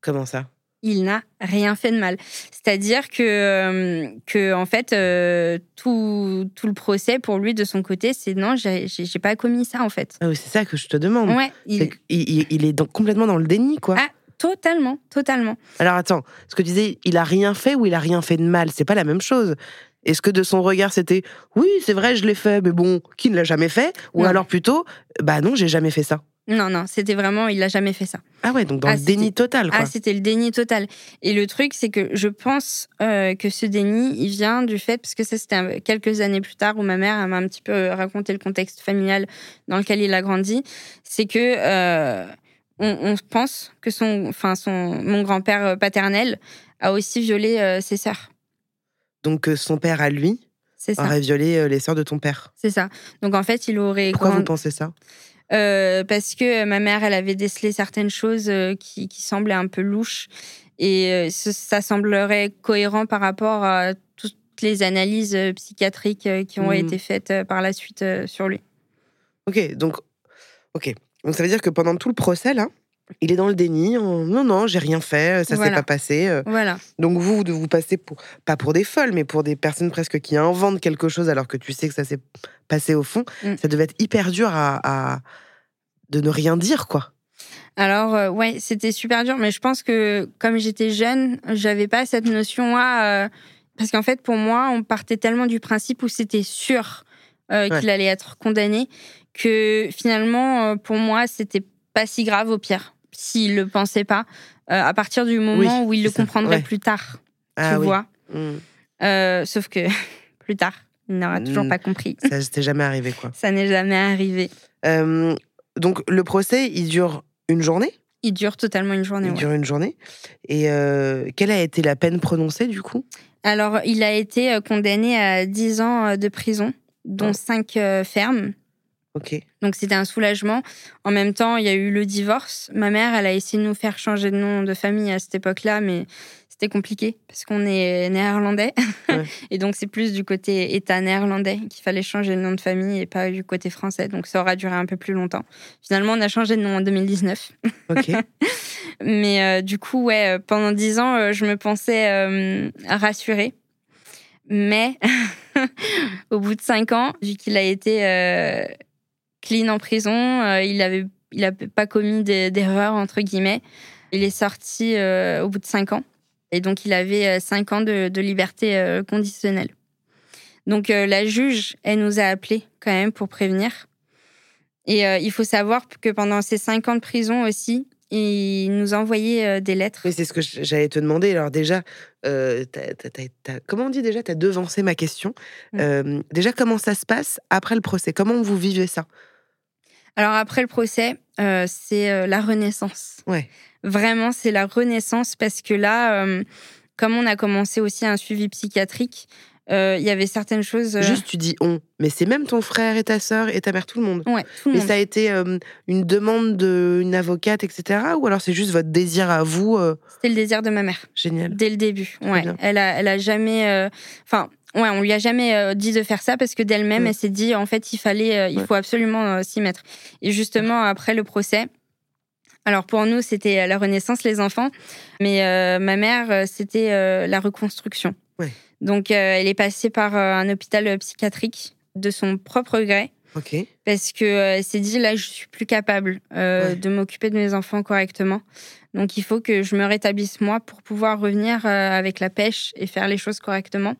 Comment ça? Il n'a rien fait de mal. C'est-à-dire que, euh, que en fait, euh, tout, tout, le procès pour lui de son côté, c'est non, j'ai pas commis ça en fait. Ah oui, c'est ça que je te demande. Ouais, il... Est il, est complètement dans le déni, quoi. Ah, totalement, totalement. Alors attends, ce que tu disais, il a rien fait ou il a rien fait de mal, c'est pas la même chose. Est-ce que de son regard c'était oui, c'est vrai, je l'ai fait, mais bon, qui ne l'a jamais fait? Ou alors plutôt, bah non, j'ai jamais fait ça. Non, non, c'était vraiment, il n'a jamais fait ça. Ah ouais, donc dans le ah, déni total. Quoi. Ah, c'était le déni total. Et le truc, c'est que je pense euh, que ce déni, il vient du fait, parce que ça, c'était quelques années plus tard où ma mère m'a un petit peu raconté le contexte familial dans lequel il a grandi. C'est que euh, on, pense que son, enfin, son, mon grand-père paternel a aussi violé ses sœurs. Donc son père à lui aurait violé les sœurs de ton père. C'est ça. Donc en fait, il aurait. Pourquoi vous pensez ça? Euh, Parce que ma mère, elle avait décelé certaines choses qui, qui semblaient un peu louches. Et ça semblerait cohérent par rapport à toutes les analyses psychiatriques qui ont mmh. été faites par la suite sur lui. Ok, donc, ok. Donc ça veut dire que pendant tout le procès, là, il est dans le déni. Non, non, j'ai rien fait, ça s'est pas passé. Euh. Voilà. Donc vous, vous passez pour pas pour des folles, mais pour des personnes presque qui inventent quelque chose alors que tu sais que ça s'est passé au fond. Mm. Ça devait être hyper dur à, de ne rien dire, quoi. Alors euh, ouais, c'était super dur, mais je pense que comme j'étais jeune, j'avais pas cette notion là, euh, parce qu'en fait pour moi, on partait tellement du principe où c'était sûr qu'il allait être condamné que finalement pour moi c'était pas si grave au pire, s'il le pensait pas, à partir du moment où il le comprendrait plus tard. Ah, tu vois. Mm. sauf que plus tard, il n'aura toujours mm. pas compris. Ça n'était jamais arrivé, quoi. Ça n'est jamais arrivé. donc, le procès, il dure une journée? Il dure totalement une journée. Il dure une journée. Et quelle a été la peine prononcée, du coup? Alors, il a été condamné à 10 ans de prison, dont 5 fermes. Donc c'était un soulagement. En même temps, il y a eu le divorce. Ma mère, elle a essayé de nous faire changer de nom de famille à cette époque-là, mais c'était compliqué parce qu'on est néerlandais. et donc c'est plus du côté État néerlandais qu'il fallait changer de nom de famille et pas du côté français. Donc ça aura duré un peu plus longtemps. Finalement, on a changé de nom en 2019. Ok. mais euh, du coup, ouais, pendant dix ans, euh, je me pensais euh, rassurée. Mais au bout de cinq ans, vu qu'il a été clean en prison. Euh, il avait, il a pas commis d'erreur entre guillemets. Il est sorti euh, au bout de cinq ans. Et donc, il avait euh, cinq ans de, liberté conditionnelle. Donc, la juge, elle nous a appelés quand même pour prévenir. Et il faut savoir que pendant ces cinq ans de prison aussi, il nous envoyait des lettres. Oui, c'est ce que j'allais te demander. Alors déjà, comment on dit déjà? Tu as devancé ma question. Mm. déjà, comment ça se passe après le procès? Comment vous vivez ça? Alors après le procès, euh, c'est euh, la renaissance. Ouais. Vraiment, c'est la renaissance parce que là, euh, comme on a commencé aussi un suivi psychiatrique, il y avait certaines choses. Juste, tu dis on, mais c'est même ton frère et ta sœur et ta mère, tout le monde. Ouais, tout le mais ça a été une demande d'une avocate, etc. Ou alors c'est juste votre désir à vous C'était le désir de ma mère. Génial. Dès le début. Ouais. Elle a, elle a jamais. Enfin, Ouais, on lui a jamais euh, dit de faire ça parce que d'elle-même, mm. elle s'est dit en fait, il fallait, euh, il faut absolument euh, s'y mettre. Et justement, après le procès, alors pour nous, c'était la renaissance, les enfants, mais ma mère, c'était la reconstruction. Donc, elle est passée par un hôpital psychiatrique de son propre gré. Parce que elle s'est dit là, je suis plus capable de m'occuper de mes enfants correctement. Donc, il faut que je me rétablisse moi pour pouvoir revenir avec la pêche et faire les choses correctement.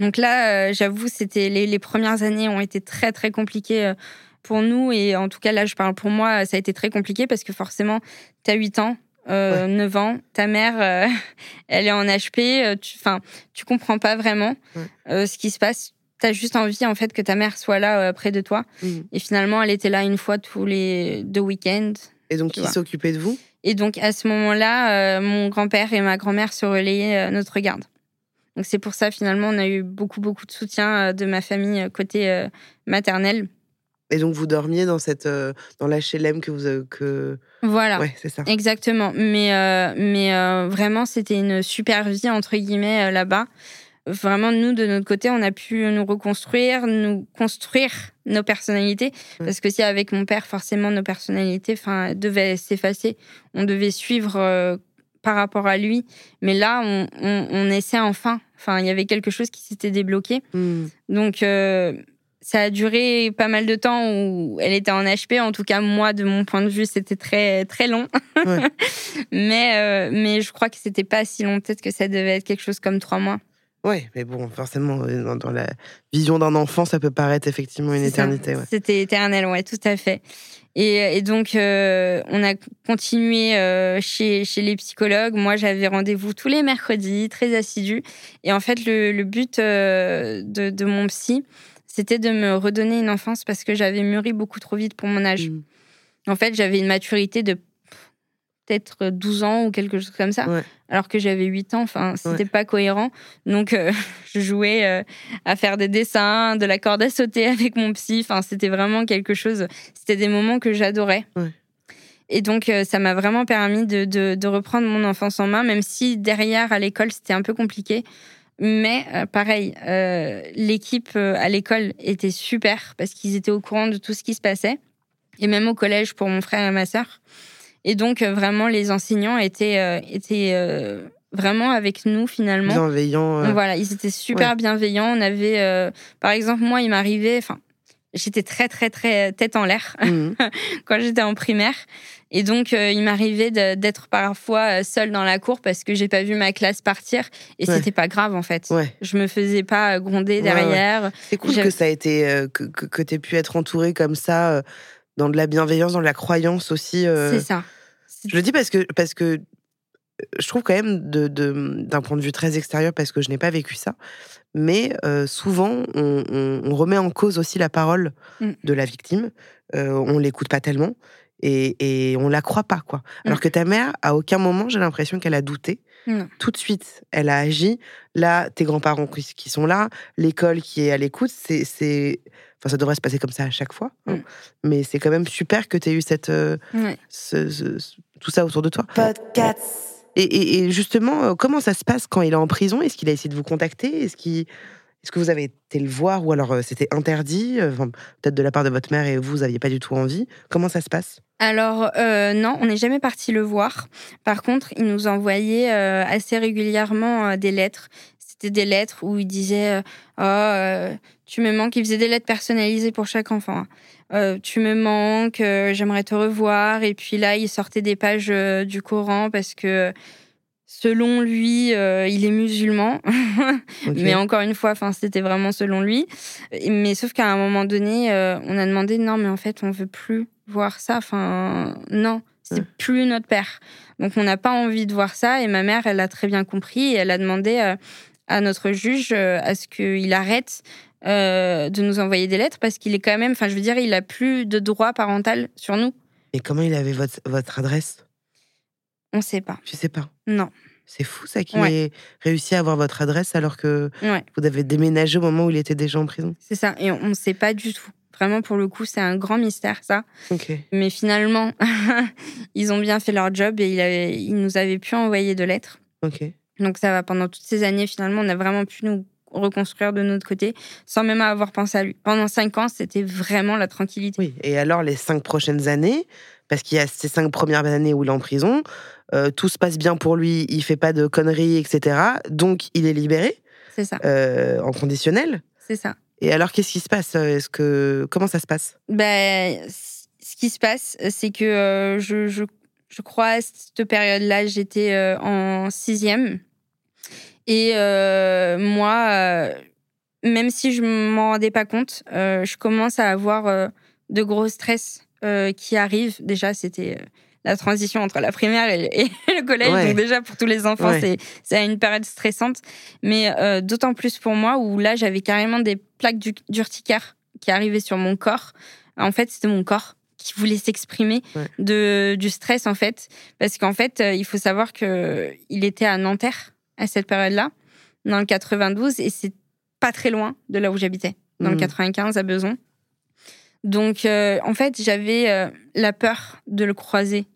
Donc là, euh, j'avoue, c'était les, premières années ont été très très compliquées euh, pour nous et en tout cas là, je parle pour moi, ça a été très compliqué parce que forcément, tu as 8 ans, 9 euh, ans, ta mère, elle est en HP, tu, enfin, tu comprends pas vraiment ce qui se passe. Tu as juste envie en fait que ta mère soit là près de toi. Mmh. Et finalement, elle était là une fois tous les deux week-ends. Et donc, qui s'occupait de vous? Et donc, à ce moment-là, mon grand-père et ma grand-mère se relayaient notre garde. Donc c'est pour ça finalement on a eu beaucoup beaucoup de soutien euh, de ma famille euh, côté euh, maternel. Et donc vous dormiez dans cette dans l'HLM que vous que voilà ouais c'est ça exactement mais mais vraiment c'était une super vie entre guillemets là-bas vraiment nous de notre côté on a pu nous reconstruire nous construire nos personnalités parce que si avec mon père forcément nos personnalités enfin devaient s'effacer on devait suivre par rapport à lui. Mais là, on, essaie enfin. Enfin, il y avait quelque chose qui s'était débloqué. Hmm. Donc, euh, ça a duré pas mal de temps où elle était en HP. En tout cas, moi, de mon point de vue, c'était très très long. mais euh, mais je crois que c'était pas si long. Peut-être que ça devait être quelque chose comme trois mois. Oui, mais bon, forcément, euh, dans, la vision d'un enfant, ça peut paraître effectivement une éternité. C'était éternel, ouais, tout à fait. Et, donc, euh, on a continué euh, chez, chez les psychologues. Moi, j'avais rendez-vous tous les mercredis, très assidu. Et en fait, le, but euh, de, mon psy, c'était de me redonner une enfance parce que j'avais mûri beaucoup trop vite pour mon âge. Mmh. En fait, j'avais une maturité de peut-être 12 ans ou quelque chose comme ça, alors que j'avais 8 ans. Enfin, c'était pas cohérent. Donc, euh, je jouais euh, à faire des dessins, de la corde à sauter avec mon psy. Enfin, c'était vraiment quelque chose. C'était des moments que j'adorais. Et donc, euh, ça m'a vraiment permis de, de, reprendre mon enfance en main, même si derrière, à l'école, c'était un peu compliqué. Mais pareil, l'équipe à l'école était super parce qu'ils étaient au courant de tout ce qui se passait. Et même au collège pour mon frère et ma sœur. Et donc, euh, vraiment, les enseignants étaient, euh, étaient euh, vraiment avec nous finalement. Bienveillants. Voilà, ils étaient super bienveillants. On avait, par exemple, moi, il m'arrivait, enfin, j'étais très, très, très tête en l'air mhm. quand j'étais en primaire. Et donc, il m'arrivait d'être parfois seule dans la cour parce que j'ai pas vu ma classe partir. Et c'était pas grave, en fait. Je me faisais pas gronder derrière. C'est cool que ça a été, que, que, tu aies pu être entourée comme ça dans de la bienveillance, dans de la croyance aussi. euh, C'est ça. Je le dis parce que, parce que euh, je trouve quand même, de- de- d'un point de vue très extérieur, parce que je n'ai pas vécu ça, mais euh, souvent, on, on- on remet en cause aussi la parole Mm. de la victime. Euh, on l'écoute pas tellement et, et on la croit pas, quoi. Mm. Alors que ta mère, à aucun moment, j'ai l'impression qu'elle a douté. Non. Tout de suite, elle a agi. Là, tes grands-parents qui, qui sont là, l'école qui est à l'écoute, c'est, c'est, enfin, ça devrait se passer comme ça à chaque fois. hein. Mm. Mais c'est quand même super que tu aies eu cette, euh, Ouais. ce- ce- ce- tout ça autour de toi. Et, et- et justement, euh, comment ça se passe quand il est en prison? Est-ce qu'il a essayé de vous contacter? Est-ce qu'il- est-ce que vous avez été le voir ou alors euh, c'était interdit Euh, Peut-être de la part de votre mère et vous, n'aviez pas du tout envie? Comment ça se passe? Alors, euh, non, on n'est jamais parti le voir. Par contre, il nous envoyait assez régulièrement des lettres. C'était des lettres où il disait euh, Tu me manques. Il faisait des lettres personnalisées pour chaque enfant. hein. Tu me manques, j'aimerais te revoir. Et puis là, il sortait des pages du Coran parce que, selon lui, euh, il est musulman. Mais encore une fois, c'était vraiment selon lui. Mais sauf qu'à un moment donné, euh, on a demandé non, mais en fait, on veut plus voir ça. Enfin, non, c'est Ouais. plus notre père. Donc, on n'a pas envie de voir ça. Et ma mère, elle a très bien compris. Et elle a demandé euh, à notre juge à ce qu'il arrête de nous envoyer des lettres parce qu'il est quand même, enfin, je veux dire, il a plus de droit parental sur nous. Et comment il avait votre, votre adresse? On sait pas. Je sais pas. Non. C'est fou ça qu'il Ouais. ait réussi à avoir votre adresse alors que Ouais. vous avez déménagé au moment où il était déjà en prison. C'est ça. Et on ne sait pas du tout. Vraiment, pour le coup, c'est un grand mystère, ça. Mais finalement, ils ont bien fait leur job et il, avait, il nous avait pu envoyer de lettres. Ok. Donc ça va, pendant toutes ces années, finalement, on a vraiment pu nous reconstruire de notre côté sans même avoir pensé à lui. Pendant cinq ans, c'était vraiment la tranquillité. Oui. Et alors les cinq prochaines années, parce qu'il y a ces cinq premières années où il est en prison, euh, tout se passe bien pour lui, il fait pas de conneries, etc. Donc il est libéré C'est ça, euh, en conditionnel. c'est ça. Et alors qu'est-ce qui se passe Est-ce que comment ça se passe? Ben, ce qui se passe, c'est que euh, je, je, je crois à cette période-là, j'étais euh, en sixième. Et euh, moi, euh, même si je m'en rendais pas compte, euh, je commence à avoir euh, de gros stress euh, qui arrivent. Déjà, c'était euh, la transition entre la primaire et, et le collège. Ouais. Donc déjà, pour tous les enfants, Ouais. c'est c'est une période stressante. Mais euh, d'autant plus pour moi, où là, j'avais carrément des plaques du- d'urticaire qui arrivaient sur mon corps. En fait, c'était mon corps qui voulait s'exprimer Ouais. de du stress en fait parce qu'en fait euh, il faut savoir que il était à Nanterre à cette période-là dans le 92 et c'est pas très loin de là où j'habitais dans le Mhm. 95 à Beson donc euh, en fait j'avais euh, la peur de le croiser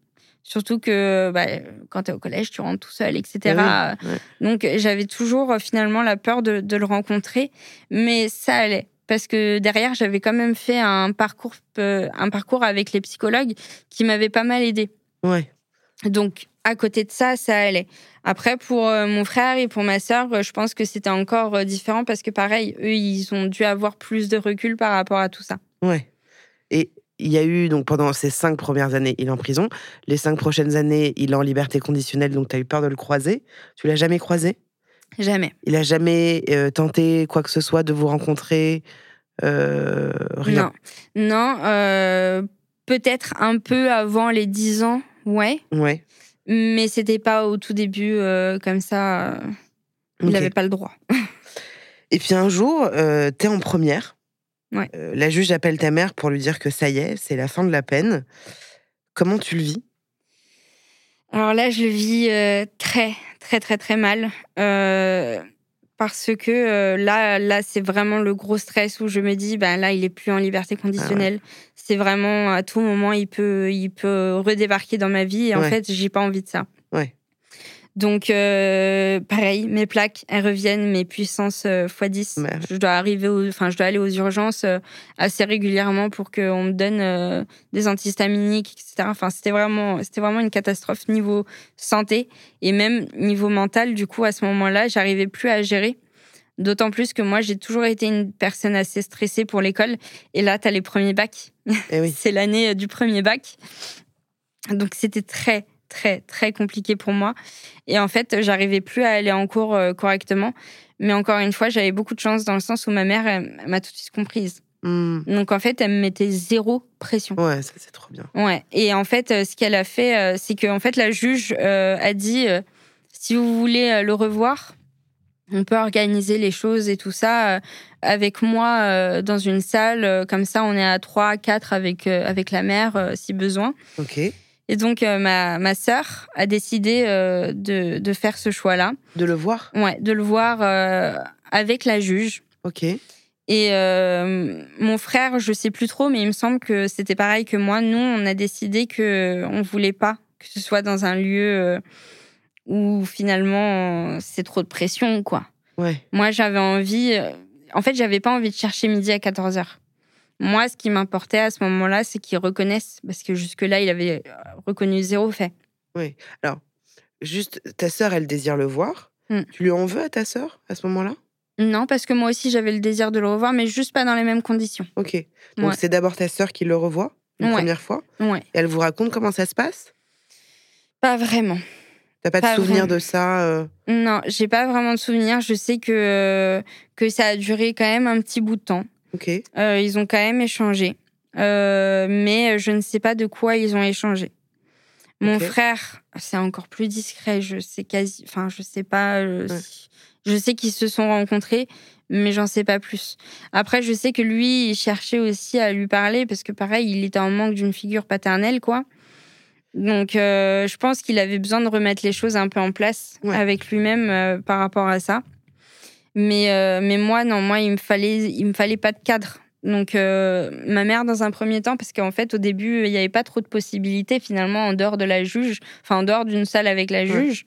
surtout que bah, quand tu es au collège tu rentres tout seul etc Ah oui, ouais. donc j'avais toujours finalement la peur de, de le rencontrer, mais ça allait. Parce que derrière, j'avais quand même fait un parcours, euh, un parcours avec les psychologues qui m'avaient pas mal aidé. Ouais. Donc, à côté de ça, ça allait. Après, pour euh, mon frère et pour ma sœur, euh, je pense que c'était encore différent parce que, pareil, eux, ils ont dû avoir plus de recul par rapport à tout ça. Ouais. Il y a eu, donc pendant ces cinq premières années, il est en prison. Les cinq prochaines années, il est en liberté conditionnelle, donc tu as eu peur de le croiser. Tu l'as jamais croisé? Jamais. Il a jamais euh, tenté quoi que ce soit de vous rencontrer euh, Rien? Non. Non, euh, peut-être un peu avant les 10 ans, ouais. Ouais. Mais c'était pas au tout début comme ça. Il n'avait pas le droit. Et puis un jour, euh, t'es en première. Ouais. Euh, la juge appelle ta mère pour lui dire que ça y est, c'est la fin de la peine. Comment tu le vis? Alors là, je le vis euh, très, très, très, très mal. Euh, parce que là, là c'est vraiment le gros stress où je me dis, ben là, il est plus en liberté conditionnelle. C'est vraiment à tout moment, il peut, il peut redébarquer dans ma vie. Et en fait, j'ai pas envie de ça. Ouais. Donc, euh, pareil, mes plaques, elles reviennent, mes puissances euh, x10. Merde. Je dois arriver, enfin, je dois aller aux urgences euh, assez régulièrement pour qu'on me donne des antihistaminiques, etc. Enfin, c'était vraiment, c'était vraiment une catastrophe niveau santé et même niveau mental. Du coup, à ce moment-là, j'arrivais plus à gérer. D'autant plus que moi, j'ai toujours été une personne assez stressée pour l'école. Et là, tu as les premiers bacs. Eh oui. C'est l'année du premier bac. Donc, c'était très, très, très compliqué pour moi. Et en fait, j'arrivais plus à aller en cours euh, correctement. Mais encore une fois, j'avais beaucoup de chance dans le sens où ma mère elle- elle m'a tout de suite comprise. Hmm. Donc en fait, elle me mettait zéro pression. Ouais, ça c'est trop bien. Ouais. Et en fait, euh, ce qu'elle a fait, euh, c'est que en fait, la juge euh, a dit euh, si vous voulez le revoir, on peut organiser les choses et tout ça euh, avec moi dans une salle. comme ça, on est à 3, 4 avec, avec la mère si besoin. Ok. Et donc, euh, ma, ma sœur a décidé euh, de, de faire ce choix-là. De le voir? Ouais, de le voir euh, avec la juge. Ok. Et mon frère, je sais plus trop, mais il me semble que c'était pareil que moi. Nous, on a décidé que on voulait pas que ce soit dans un lieu où finalement c'est trop de pression, quoi. Ouais. Moi, j'avais envie. En fait, j'avais pas envie de chercher midi à 14 h Moi, ce qui m'importait à ce moment-là, c'est qu'il reconnaisse, parce que jusque-là, il avait euh, reconnu zéro fait. Juste, ta sœur, elle désire le voir. Hmm. Tu lui en veux à ta sœur à ce moment-là? Non, parce que moi aussi, j'avais le désir de le revoir, mais juste pas dans les mêmes conditions. Ok. Donc Ouais. c'est d'abord ta sœur qui le revoit une Ouais. première fois. Ouais, Et elle vous raconte comment ça se passe? Pas vraiment. T'as pas, Pas de souvenir vraiment. de ça euh, Non, j'ai pas vraiment de souvenir. Je sais que, que ça a duré quand même un petit bout de temps. Euh, ils ont quand même échangé. Euh, mais je ne sais pas de quoi ils ont échangé. Mon frère, c'est encore plus discret. Je sais quasi. Enfin, je sais pas. euh, Ouais. Je sais qu'ils se sont rencontrés, mais j'en sais pas plus. Après, je sais que lui, il cherchait aussi à lui parler parce que, pareil, il était en manque d'une figure paternelle, quoi. Donc, euh, je pense qu'il avait besoin de remettre les choses un peu en place Ouais. avec lui-même par rapport à ça. Mais, euh, mais moi, non, moi, il me fallait, il me fallait pas de cadre. Donc, euh, ma mère, dans un premier temps, parce qu'en fait, au début, il n'y avait pas trop de possibilités, finalement, en dehors de la juge, enfin, en dehors d'une salle avec la juge.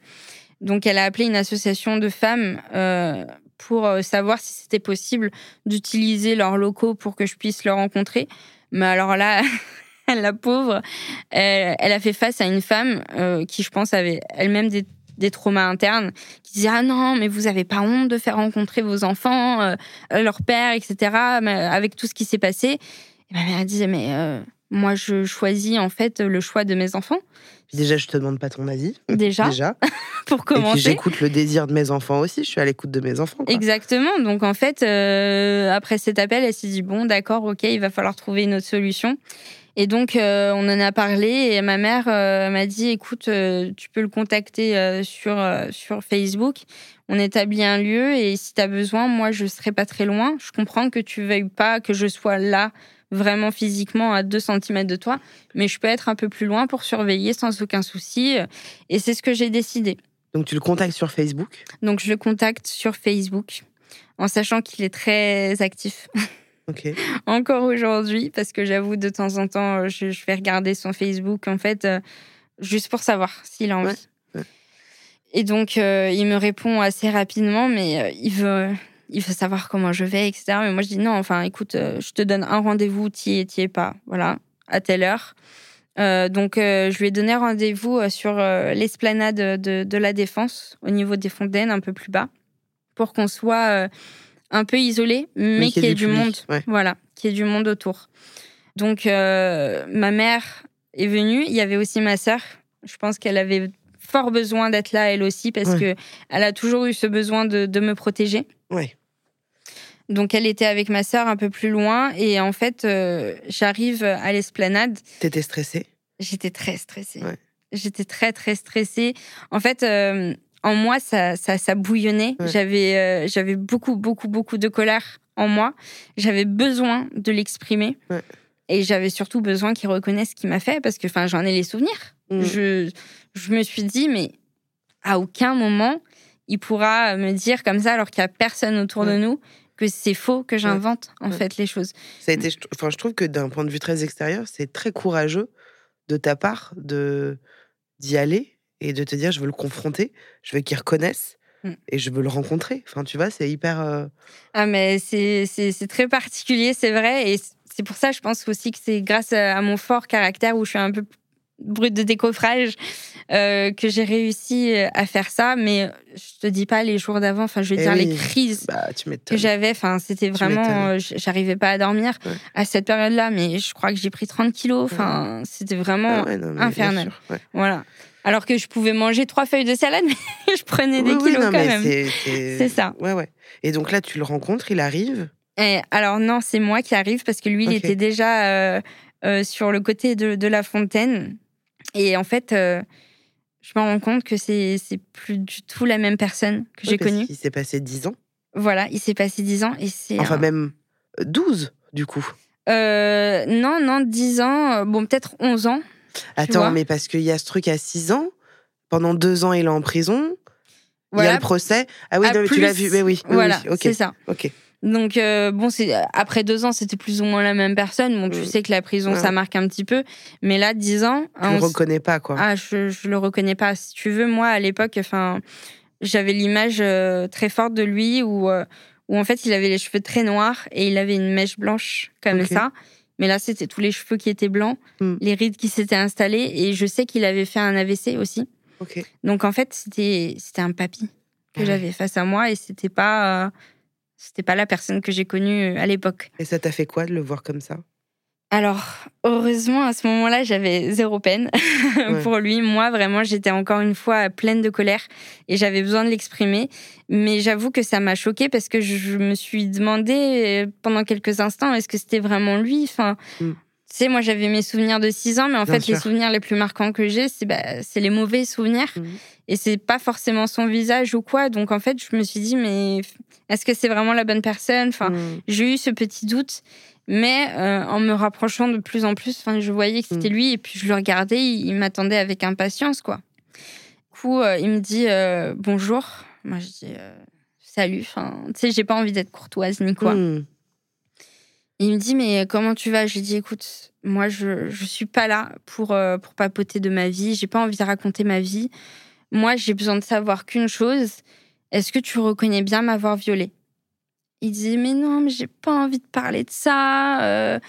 Donc, elle a appelé une association de femmes euh, pour savoir si c'était possible d'utiliser leurs locaux pour que je puisse le rencontrer. Mais alors là, la pauvre, elle, elle a fait face à une femme euh, qui, je pense, avait elle-même des, des traumas internes, qui disait Ah non, mais vous avez pas honte de faire rencontrer vos enfants, euh, leur père, etc., mais avec tout ce qui s'est passé. Et ma mère disait Mais euh, moi, je choisis en fait le choix de mes enfants, Déjà, je te demande pas ton avis. déjà, Déjà. pour commencer. j'écoute le désir de mes enfants aussi. Je suis à l'écoute de mes enfants. quoi. Exactement. Donc en fait, euh, après cet appel, elle s'est dit bon, d'accord, ok, il va falloir trouver une autre solution. Et donc euh, on en a parlé et ma mère euh, m'a dit écoute, euh, tu peux le contacter sur sur Facebook. On établit un lieu et si tu as besoin, moi je serai pas très loin. Je comprends que tu veuilles pas que je sois là vraiment physiquement à 2 cm de toi, mais je peux être un peu plus loin pour surveiller sans aucun souci. Et c'est ce que j'ai décidé. Donc tu le contactes sur Facebook? Donc je le contacte sur Facebook, en sachant qu'il est très actif Encore aujourd'hui, parce que j'avoue de temps en temps, euh, je, je vais regarder son Facebook en fait, euh, juste pour savoir s'il a envie. Ouais, ouais. Et donc euh, il me répond assez rapidement, mais euh, il veut. Il veut savoir comment je vais, etc. Mais moi, je dis non, enfin, écoute, je te donne un rendez-vous, t'y es, t'y es pas. Voilà, à telle heure. Donc, je lui ai donné rendez-vous euh, sur l'esplanade de, de la Défense, au niveau des fontaines, un peu plus bas, pour qu'on soit un peu isolé, mais qu'il y ait du monde. ouais. Voilà, qu'il y ait du monde autour. Donc, euh, ma mère est venue. Il y avait aussi ma sœur. Je pense qu'elle avait fort besoin d'être là, elle aussi, parce Ouais. que elle a toujours eu ce besoin de, de me protéger. Ouais. Donc, elle était avec ma sœur un peu plus loin. Et en fait, euh, j'arrive à l'esplanade. T'étais stressée? J'étais très stressée. Ouais. J'étais très, très stressée. En fait, euh, en moi, ça, ça, ça bouillonnait. Ouais. J'avais, euh, j'avais beaucoup, beaucoup, beaucoup de colère en moi. J'avais besoin de l'exprimer. Ouais. Et j'avais surtout besoin qu'il reconnaisse ce qu'il m'a fait parce que j'en ai les souvenirs. Mm. Je, je me suis dit, mais à aucun moment, il pourra me dire comme ça, alors qu'il n'y a personne autour de nous, que c'est faux, que j'invente en fait les choses. Ça a été, je, enfin, je trouve que d'un point de vue très extérieur, c'est très courageux de ta part de d'y aller et de te dire je veux le confronter, je veux qu'il reconnaisse Mm. et je veux le rencontrer. Enfin, tu vois, c'est hyper. euh, Ah, mais c'est très particulier, c'est vrai. Et c'est pour ça, je pense aussi que c'est grâce à mon fort caractère où je suis un peu brute de décoffrage euh, que j'ai réussi à faire ça. Mais je te dis pas les jours d'avant, enfin, je veux Eh dire les crises Bah, tu que j'avais. Enfin, c'était vraiment. euh, J'arrivais pas à dormir Ouais. à cette période-là, mais je crois que j'ai pris 30 kilos. Enfin, c'était vraiment. Ah ouais, non, infernal. Voilà. Alors que je pouvais manger trois feuilles de salade, mais je prenais des Oui, oui, kilos non, quand même. c'est- ça. Ouais, ouais. Et donc là, tu le rencontres, il arrive? Et alors non, c'est moi qui arrive parce que lui, il était déjà euh, euh, sur le côté de, de la fontaine. Et en fait, euh, je me rends compte que c'est plus du tout la même personne que j'ai Ouais, connue. qu'il s'est passé 10 ans. Voilà, il s'est passé 10 ans et c'est... Enfin, même euh, 12, du coup. Non, non, 10 ans, bon, peut-être 11 ans. Attends, mais parce qu'il y a ce truc à 6 ans. Pendant 2 ans, il est en prison. Il y a le procès. Ah oui, non, mais tu l'as vu. Mais oui, oui, Voilà, oui, c'est ça. Ok. Donc, euh, bon, c'est après deux ans, c'était plus ou moins la même personne. Bon, tu Mm. sais que la prison, Ouais. ça marque un petit peu. Mais là, 10 ans... Tu le on s- reconnais pas, quoi. Ah, je, je le reconnais pas. Si tu veux, moi, à l'époque, enfin, j'avais l'image euh, très forte de lui où, euh, où, en fait, il avait les cheveux très noirs et il avait une mèche blanche comme ça. Mais là, c'était tous les cheveux qui étaient blancs, Hmm. les rides qui s'étaient installées et je sais qu'il avait fait un AVC aussi. Donc, en fait, c'était un papy que Ouais. j'avais face à moi et c'était pas. euh, c'était pas la personne que j'ai connue euh, à l'époque. Et ça t'a fait quoi de le voir comme ça? Alors, heureusement, à ce moment-là, j'avais zéro peine pour lui. Moi, vraiment, j'étais encore une fois pleine de colère et j'avais besoin de l'exprimer. Mais j'avoue que ça m'a choquée parce que je me suis demandé euh, pendant quelques instants, est-ce que c'était vraiment lui? Enfin, Mm. Tu sais, moi, j'avais mes souvenirs de 6 ans, mais en Bien fait, les souvenirs les plus marquants que j'ai, c'est bah, les mauvais souvenirs. Mhm. Et c'est pas forcément son visage ou quoi. Donc, en fait, je me suis dit, mais est-ce que c'est vraiment la bonne personne? Enfin, Hmm. j'ai eu ce petit doute, mais euh, en me rapprochant de plus en plus, je voyais que c'était Mm. lui et puis je le regardais, il, il m'attendait avec impatience, quoi. Du coup, euh, il me dit euh, bonjour. Moi, je dis salut. Enfin, tu sais, j'ai pas envie d'être courtoise ni quoi. Hmm. Il me dit mais comment tu vas? J'ai dit écoute, moi je je suis pas là pour pour papoter de ma vie. J'ai pas envie de raconter ma vie. Moi, j'ai besoin de savoir qu'une chose. Est-ce que tu reconnais bien m'avoir violée? Il dit mais non, mais j'ai pas envie de parler de ça. euh,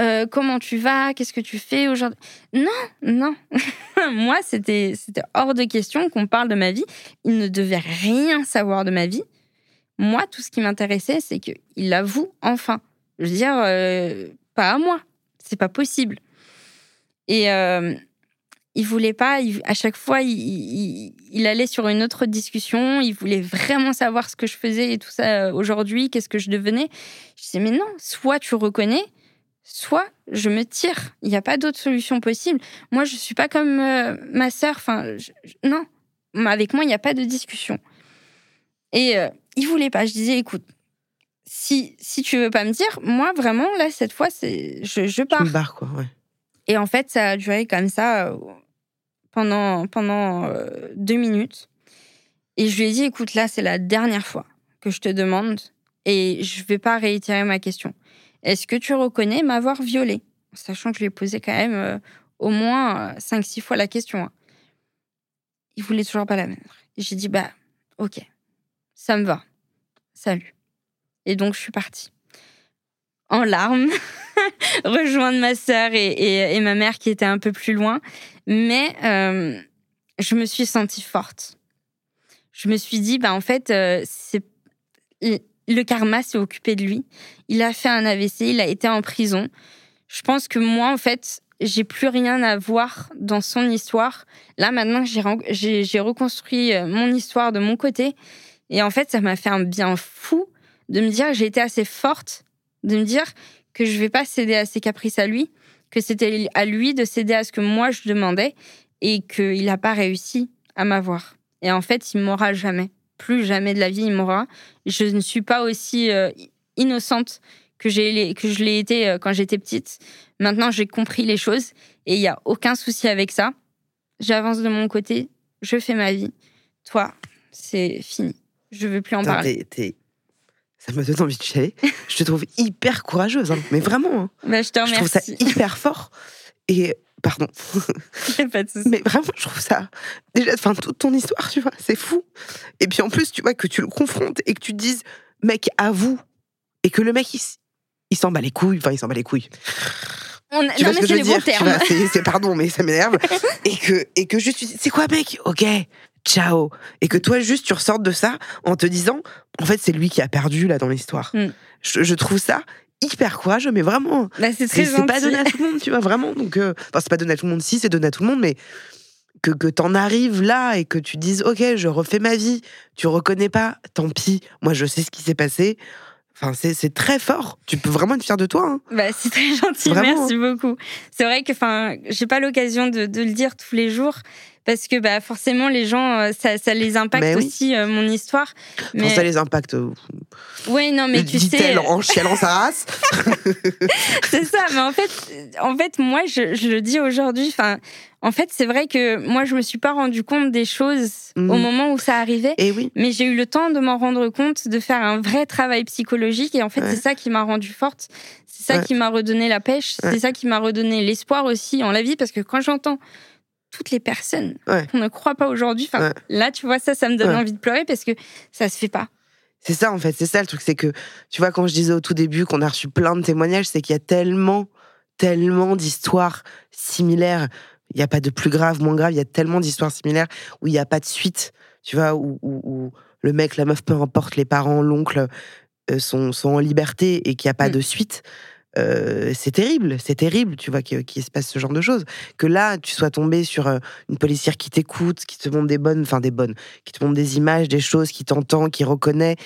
euh, comment tu vas Qu'est-ce que tu fais aujourd'hui? Non, non. moi, c'était c'était hors de question qu'on parle de ma vie. Il ne devait rien savoir de ma vie. Moi, tout ce qui m'intéressait, c'est qu'il avoue enfin. Je veux dire, euh, pas à moi. C'est pas possible. Et il voulais pas. il- à chaque fois, il, il- il allait sur une autre discussion. Il voulait vraiment savoir ce que je faisais et tout ça euh, aujourd'hui. Qu'est-ce que je devenais Je disais mais non. Soit tu reconnais, soit je me tire. Il n'y a pas d'autre solution possible. Moi, je suis pas comme euh, ma sœur. Enfin, je- je- non. Avec moi, il n'y a pas de discussion. Et euh, il voulait pas. Je disais écoute si, si tu veux pas me dire, moi vraiment, là, cette fois, c'est je, je Tu pars. me barres, quoi. Ouais. Et en fait, ça a duré comme ça euh, pendant, pendant euh, deux minutes. Et je lui ai dit, écoute, là, c'est la dernière fois que je te demande et je vais pas réitérer ma question. Est-ce que tu reconnais m'avoir violée Sachant que je lui ai posé quand même euh, au moins 5-6 fois la question. hein. Il voulait toujours pas la mettre. Et j'ai dit, bah, ok, ça me va. Salut. Et donc, je suis partie. En larmes, rejoindre ma sœur et, ma mère qui étaient un peu plus loin. Mais euh, je me suis sentie forte. Je me suis dit, bah, en fait, euh, c'est le karma s'est occupé de lui. Il a fait un AVC, il a été en prison. Je pense que moi, en fait, j'ai plus rien à voir dans son histoire. Là, maintenant, j'ai reconstruit euh, mon histoire de mon côté. Et en fait, ça m'a fait un bien fou de me dire, j'ai été assez forte, de me dire que je vais pas céder à ses caprices à lui, que c'était à lui de céder à ce que moi je demandais et qu'il n'a pas réussi à m'avoir. Et en fait, il m'aura jamais. Plus jamais de la vie, il m'aura. Je ne suis pas aussi euh, innocente que, j'ai, que je l'ai été euh, quand j'étais petite. Maintenant, j'ai compris les choses et il n'y a aucun souci avec ça. J'avance de mon côté, je fais ma vie. Toi, c'est fini. Je veux plus en parler. t'es- Ça me donne envie de chialer. Je te trouve hyper courageuse, hein. mais vraiment. hein. Bah, je te Je trouve ça remercie. hyper fort. Et pardon, pas de mais vraiment, je trouve ça. Déjà, enfin, toute ton histoire, tu vois, c'est fou. Et puis en plus, tu vois, que tu le confrontes et que tu te dises, mec, avoue. Et que le mec, il, il s'en bat les couilles. Enfin, il s'en bat les couilles. On- Tu non, vois ce mais je c'est termes. vois, c'est, pardon, mais ça m'énerve. et que et que juste, tu dis, c'est quoi, mec? Ok, ciao. Et que toi, juste, tu ressortes de ça en te disant, en fait, c'est lui qui a perdu là dans l'histoire. Mm. Je, je trouve ça hyper courageux, mais vraiment. Bah, c'est C'est, très c'est pas gentil. donné à tout le monde, tu vois, vraiment. Donc, euh, enfin, c'est pas donné à tout le monde, si, c'est donné à tout le monde, mais que, que t'en arrives là et que tu dises, ok, je refais ma vie, tu reconnais pas, tant pis, moi je sais ce qui s'est passé. Enfin, c'est très fort. Tu peux vraiment être fier de toi. Hein. Bah, c'est très gentil, merci hein. beaucoup. C'est vrai que enfin, j'ai pas l'occasion de, de, le dire tous les jours parce que bah, forcément, les gens, euh, ça, ça les impacte aussi, euh, mon histoire. Mais... ça les impacte. Euh, oui, non, mais tu sais. en chialant sa race. c'est ça, mais en fait, en fait moi, je, je le dis aujourd'hui, enfin, en fait, c'est vrai que moi, je me suis pas rendu compte des choses au mhm. moment où ça arrivait. Et oui. Mais j'ai eu le temps de m'en rendre compte, de faire un vrai travail psychologique. Et en fait, c'est ça qui m'a rendue forte. C'est ça qui m'a redonné la pêche. C'est ça qui m'a redonné l'espoir aussi en la vie. Parce que quand j'entends toutes les personnes qu'on ne croit pas aujourd'hui, enfin, là, tu vois, ça, ça me donne envie de pleurer parce que ça se fait pas. C'est ça, en fait. C'est ça le truc. C'est que, tu vois, quand je disais au tout début qu'on a reçu plein de témoignages, c'est qu'il y a tellement, tellement d'histoires similaires il n'y a pas de plus grave, moins grave. Il y a tellement d'histoires similaires où il n'y a pas de suite, tu vois, où, le mec, la meuf, peu importe, les parents, l'oncle euh, sont, sont en liberté et qu'il n'y a pas mm. de suite. Euh, c'est terrible, c'est terrible, tu vois, qu'il se passe ce genre de choses. Que là, tu sois tombé sur euh, une policière qui t'écoute, qui te montre des bonnes, enfin des bonnes, qui te montre des images, des choses, qui t'entend, qui reconnaît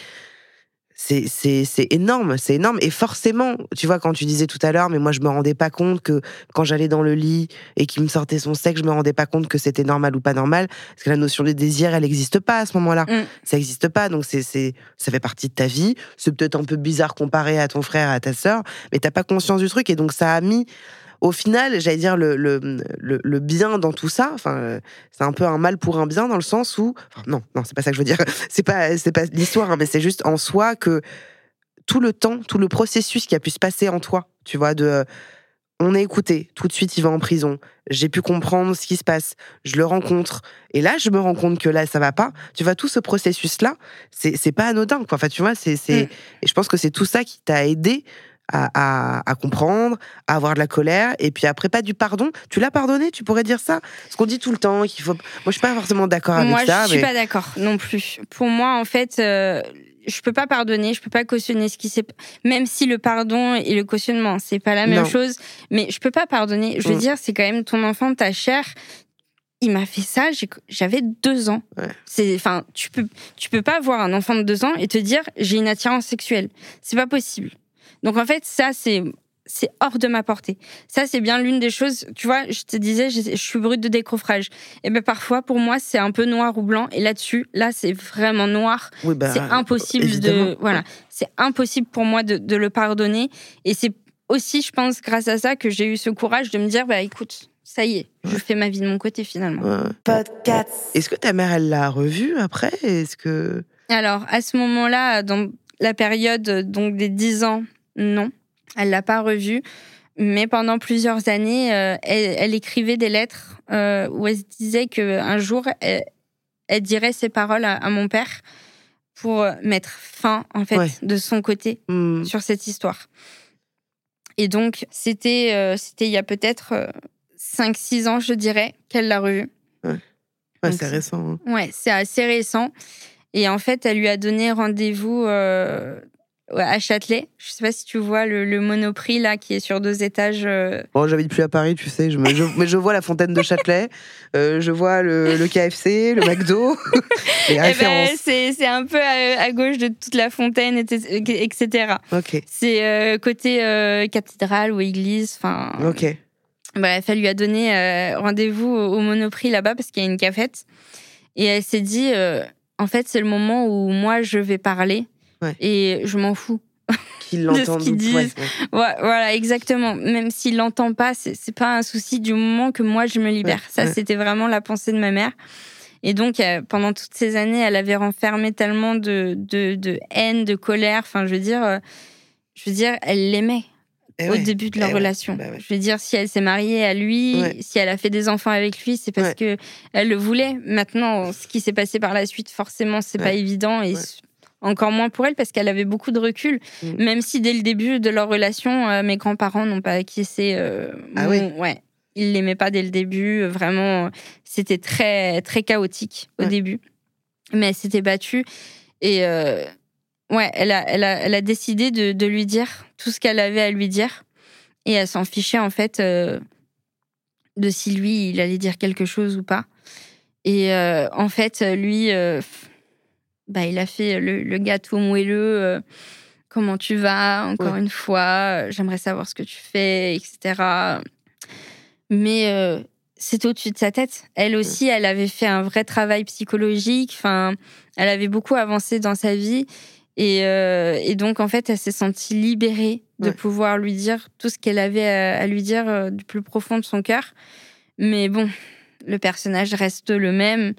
c'est énorme, c'est énorme. Et forcément, tu vois, quand tu disais tout à l'heure, mais moi je me rendais pas compte que quand j'allais dans le lit et qu'il me sortait son sexe, je me rendais pas compte que c'était normal ou pas normal, parce que la notion de désir, elle n'existe pas à ce moment-là. Mm. Ça n'existe pas, donc c'est ça fait partie de ta vie. C'est peut-être un peu bizarre comparé à ton frère, à ta sœur, mais t'as pas conscience du truc, et donc ça a mis au final, j'allais dire le, le, bien dans tout ça. Enfin, c'est un peu un mal pour un bien dans le sens où, non, non, c'est pas ça que je veux dire. C'est pas, c'est pas l'histoire, hein, mais c'est juste en soi que tout le temps, tout le processus qui a pu se passer en toi, tu vois, de on est écouté, tout de suite il va en prison, j'ai pu comprendre ce qui se passe, je le rencontre, et là je me rends compte que là ça va pas. Tu vois, tout ce processus-là, c'est pas anodin, quoi. Enfin, tu vois, c'est. Mm. Et je pense que c'est tout ça qui t'a aidé à, comprendre, à avoir de la colère, et puis après pas du pardon. Tu l'as pardonné, tu pourrais dire ça? Ce qu'on dit tout le temps, qu'il faut. Moi, je suis pas forcément d'accord avec ça. Moi, je suis pas d'accord non plus. Pour moi, en fait. Euh, je peux pas pardonner, je peux pas cautionner ce qui s'est même si le pardon et le cautionnement c'est pas la même chose, mais je peux pas pardonner. Je veux mm. dire, c'est quand même ton enfant, ta chair. Il m'a fait ça, j'avais deux ans. C'est, enfin, tu peux, tu peux pas avoir un enfant de deux ans et te dire j'ai une attirance sexuelle. C'est pas possible. Donc en fait, ça, c'est c'est hors de ma portée. Ça, c'est bien l'une des choses. Tu vois, je te disais, je, suis brute de décoffrage. Et ben parfois, pour moi, c'est un peu noir ou blanc. Et là-dessus, là, c'est vraiment noir. Bah, c'est impossible de, voilà, c'est impossible pour moi de, le pardonner. Et c'est aussi, je pense, grâce à ça, que j'ai eu ce courage de me dire, bah écoute, ça y est, je fais ma vie de mon côté finalement. Est-ce que ta mère, elle l'a revu après? Est-ce que alors à ce moment-là, dans la période donc des 10 ans non, elle l'a pas revu. Mais pendant plusieurs années, euh, elle, écrivait des lettres euh, où elle se disait qu'un jour, elle, dirait ces paroles à, mon père pour mettre fin, en fait, de son côté hmm. sur cette histoire. Et donc, c'était euh, c'était il y a peut-être 5-6 ans, je dirais, qu'elle l'a revu. Ouais, c'est récent. Hein. Ouais, c'est assez récent. Et en fait, elle lui a donné rendez-vous à Châtelet. Je sais pas si tu vois le, Monoprix là qui est sur deux étages. Euh. Bon, j'habite plus à Paris, tu sais, je mais je vois la fontaine de Châtelet, euh, je vois le, KFC, le McDo, les eh ben, c'est un peu à, gauche de toute la fontaine, etc. Ok. C'est euh, côté cathédrale ou église, enfin. Ok. Bref, elle lui a donné rendez-vous au, au Monoprix là-bas parce qu'il y a une cafette et elle s'est dit, en fait, c'est le moment où moi je vais parler et je m'en fous. Qu'il l'entende. de ce qu'ils disent. voilà, exactement. Même s'il l'entend pas, c'est pas un souci du moment que moi je me libère. Ça, c'était vraiment la pensée de ma mère. Et donc, euh, pendant toutes ces années, elle avait renfermé tellement de, de, de haine, de colère. Enfin, je veux dire, euh, je veux dire, elle l'aimait. Eh au début de leur eh relation. Bah je veux dire, si elle s'est mariée à lui, si elle a fait des enfants avec lui, c'est parce que elle le voulait. Maintenant, ce qui s'est passé par la suite, forcément, c'est pas évident et encore moins pour elle parce qu'elle avait beaucoup de recul. Mm. Même si dès le début de leur relation, euh, mes grands-parents n'ont pas acquiescé. Euh, ah oui Ouais. Ils l'aimaient pas dès le début. Vraiment, c'était très, très chaotique au début. Mais elle s'était battue. Et euh, ouais, elle a, elle, a, elle a décidé de, de lui dire tout ce qu'elle avait à lui dire. Et elle s'en fichait, en fait, de si lui, il allait dire quelque chose ou pas. Et en fait, lui bah, il a fait le, gâteau moelleux. Euh, comment tu vas, encore une fois, j'aimerais savoir ce que tu fais, etc. Mais c'était au-dessus de sa tête. Elle aussi, elle avait fait un vrai travail psychologique. Enfin, elle avait beaucoup avancé dans sa vie. Et, et donc, en fait, elle s'est sentie libérée de pouvoir lui dire tout ce qu'elle avait à, lui dire du plus profond de son cœur. Mais bon, le personnage reste le même.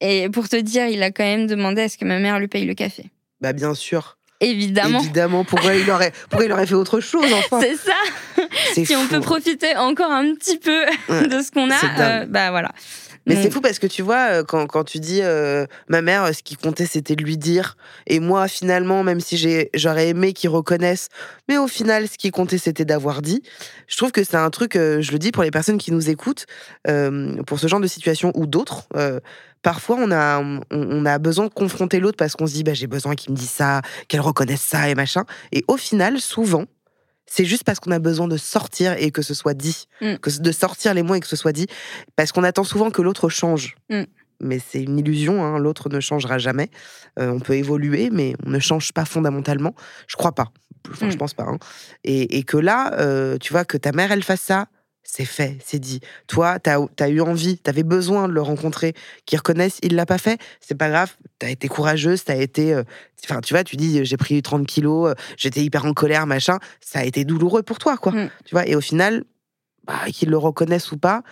Et pour te dire, il a quand même demandé à ce que ma mère lui paye le café. Bah bien sûr. Évidemment. Évidemment, pourquoi il aurait, pourquoi il aurait fait autre chose enfin? C'est ça. Si on peut profiter encore un petit peu de ce qu'on a, euh, bah voilà. Mais c'est fou parce que tu vois, euh, quand, quand tu dis euh, ma mère, ce qui comptait c'était de lui dire. Et moi, finalement, même si j'aurais aimé qu'ils reconnaissent, mais au final, ce qui comptait c'était d'avoir dit. Je trouve que c'est un truc, je le dis pour les personnes qui nous écoutent, pour ce genre de situation ou d'autres parfois on a, on, a besoin de confronter l'autre parce qu'on se dit bah, j'ai besoin qu'il me dise ça, qu'elle reconnaisse ça et machin. Et au final, souvent, c'est juste parce qu'on a besoin de sortir et que ce soit dit, mm. que de sortir les mots et que ce soit dit, parce qu'on attend souvent que l'autre change. Mm. Mais c'est une illusion, hein, l'autre ne changera jamais. Euh, on peut évoluer, mais on ne change pas fondamentalement. Je crois pas. Enfin, je mm. pense pas. Hein. Et, que là, euh, tu vois, que ta mère, elle fasse ça, c'est fait, c'est dit. Toi, tu as, eu envie, tu avais besoin de le rencontrer, qu'il reconnaisse, il l'a pas fait, c'est pas grave, tu as été courageuse, tu as été. Euh, enfin, tu vois, tu dis, j'ai pris 30 kilos, euh, j'étais hyper en colère, machin, ça a été douloureux pour toi, quoi. Mmh. Tu vois, et au final, bah, qu'il le reconnaisse ou pas,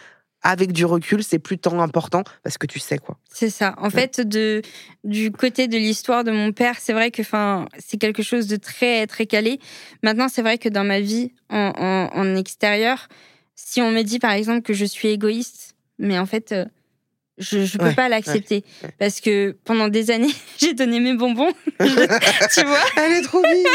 avec du recul, c'est plus tant important parce que tu sais quoi. C'est ça. En fait, de, du côté de l'histoire de mon père, c'est vrai que c'est quelque chose de très, très calé. Maintenant, c'est vrai que dans ma vie en, en extérieur, si on me dit par exemple que je suis égoïste, mais en fait, euh, je ne peux pas l'accepter. Parce que pendant des années, j'ai donné mes bonbons. tu vois Elle est trop mise.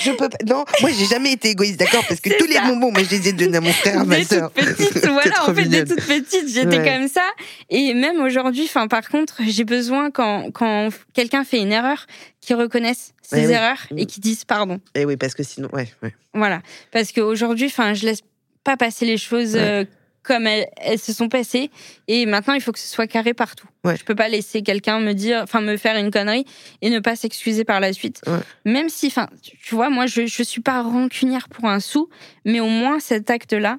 Je peux pas. Non, moi, j'ai jamais été égoïste, d'accord Parce que tous les bonbons, moi, je les ai donnés à mon frère, à ma soeur. voilà, en fait, dès toute petite, j'étais comme ça. Et même aujourd'hui, enfin, par contre, j'ai besoin, quand, quand quelqu'un fait une erreur, qu'ils reconnaissent ses eh erreurs et qu'ils disent pardon. Et eh oui, parce que sinon, ouais. ouais. Voilà. Parce qu'aujourd'hui, enfin, je laisse pas passer les choses euh, comme elles, se sont passées. Et maintenant, il faut que ce soit carré partout. Ouais. Je peux pas laisser quelqu'un me dire, enfin, me faire une connerie et ne pas s'excuser par la suite. Même si, enfin, tu vois, moi, je, je suis pas rancunière pour un sou, mais au moins cet acte-là,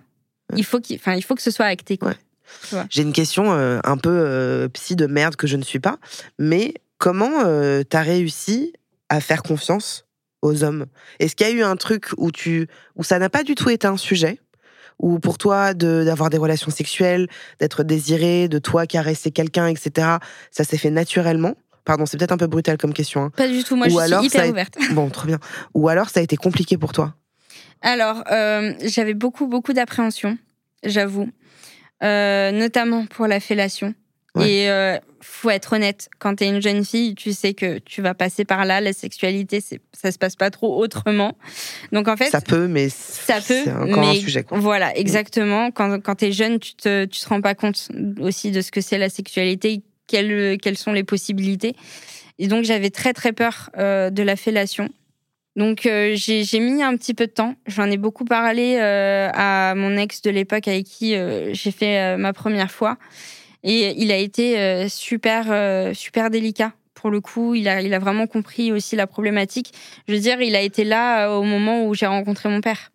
il faut qu'il, enfin, il faut que ce soit acté, quoi. J'ai une question euh, un peu euh, psy de merde que je ne suis pas, mais comment tu as réussi à faire confiance aux hommes? Est-ce qu'il y a eu un truc où tu où ça n'a pas du tout été un sujet? Ou pour toi d'avoir des relations sexuelles, d'être désiré, de toi caresser quelqu'un, etc. Ça s'est fait naturellement? Pardon, c'est peut-être un peu brutal comme question. Hein. Pas du tout, moi je suis hyper ouverte. Bon, trop bien. Ou alors ça a été compliqué pour toi? Alors, euh, j'avais beaucoup, beaucoup d'appréhension, j'avoue. Euh, notamment pour la fellation. Et euh, faut être honnête, quand tu es une jeune fille, tu sais que tu vas passer par là. La sexualité, ça se passe pas trop autrement. Donc en fait, ça peut, mais ça peut, c'est encore un sujet. Voilà, exactement. Quand, quand tu es jeune, tu te, tu te rends pas compte aussi de ce que c'est la sexualité, quelles, quelles sont les possibilités. Et donc j'avais très très peur euh, de la fellation. Donc euh, j'ai mis un petit peu de temps. J'en ai beaucoup parlé euh, à mon ex de l'époque avec qui j'ai fait ma première fois. Et il a été euh, super, euh, super délicat. Pour le coup, il a, il a vraiment compris aussi la problématique. Je veux dire, il a été là euh, au moment où j'ai rencontré mon père.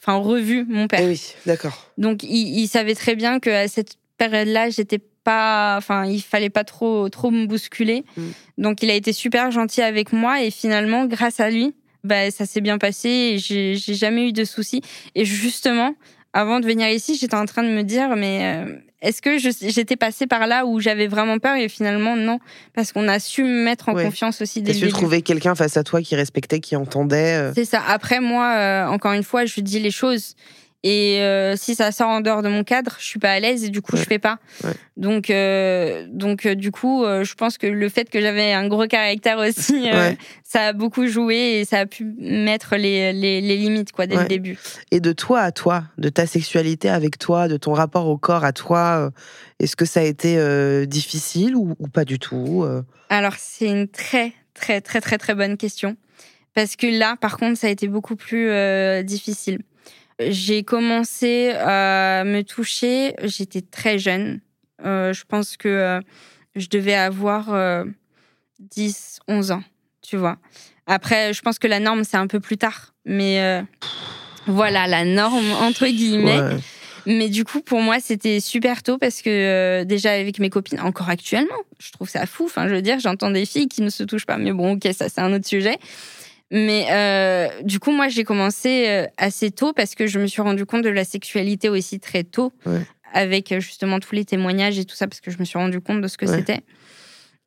Enfin, revu mon père. Eh oui, d'accord. Donc, il, savait très bien qu'à cette période-là, j'étais pas, enfin, il fallait pas trop, trop me bousculer. Mm. Donc, il a été super gentil avec moi et finalement, grâce à lui, bah, ça s'est bien passé j'ai jamais eu de soucis. Et justement, avant de venir ici, j'étais en train de me dire, mais est-ce que j'étais passée par là où j'avais vraiment peur et finalement non parce qu'on a su me mettre en confiance aussi dès le trouver quelqu'un face à toi qui respectait, qui entendait. Euh. C'est ça. Après moi, euh, encore une fois, je dis les choses et euh, si ça sort en dehors de mon cadre, je suis pas à l'aise et du coup je fais pas. Donc euh, donc euh, du coup, je pense que le fait que j'avais un gros caractère aussi, ça a beaucoup joué et ça a pu mettre les, les, limites quoi dès le début. Et de toi à toi, de ta sexualité avec toi, de ton rapport au corps à toi, est-ce que ça a été difficile ou, ou, pas du tout Alors c'est une très très très très très bonne question parce que là par contre ça a été beaucoup plus difficile. J'ai commencé à me toucher, j'étais très jeune. Euh, je pense que euh, je devais avoir 10, euh, 11 ans, tu vois. Après, je pense que la norme, c'est un peu plus tard. Mais euh, voilà, la norme, entre guillemets. Ouais. Mais du coup, pour moi, c'était super tôt parce que euh, déjà avec mes copines, encore actuellement, je trouve ça fou. Enfin, je veux dire, j'entends des filles qui ne se touchent pas. Mais bon, ok, ça, c'est un autre sujet. Mais euh, du coup, moi, j'ai commencé euh, assez tôt parce que je me suis rendu compte de la sexualité aussi très tôt, Ouais. avec euh, justement tous les témoignages et tout ça, parce que je me suis rendu compte de ce que Ouais. c'était.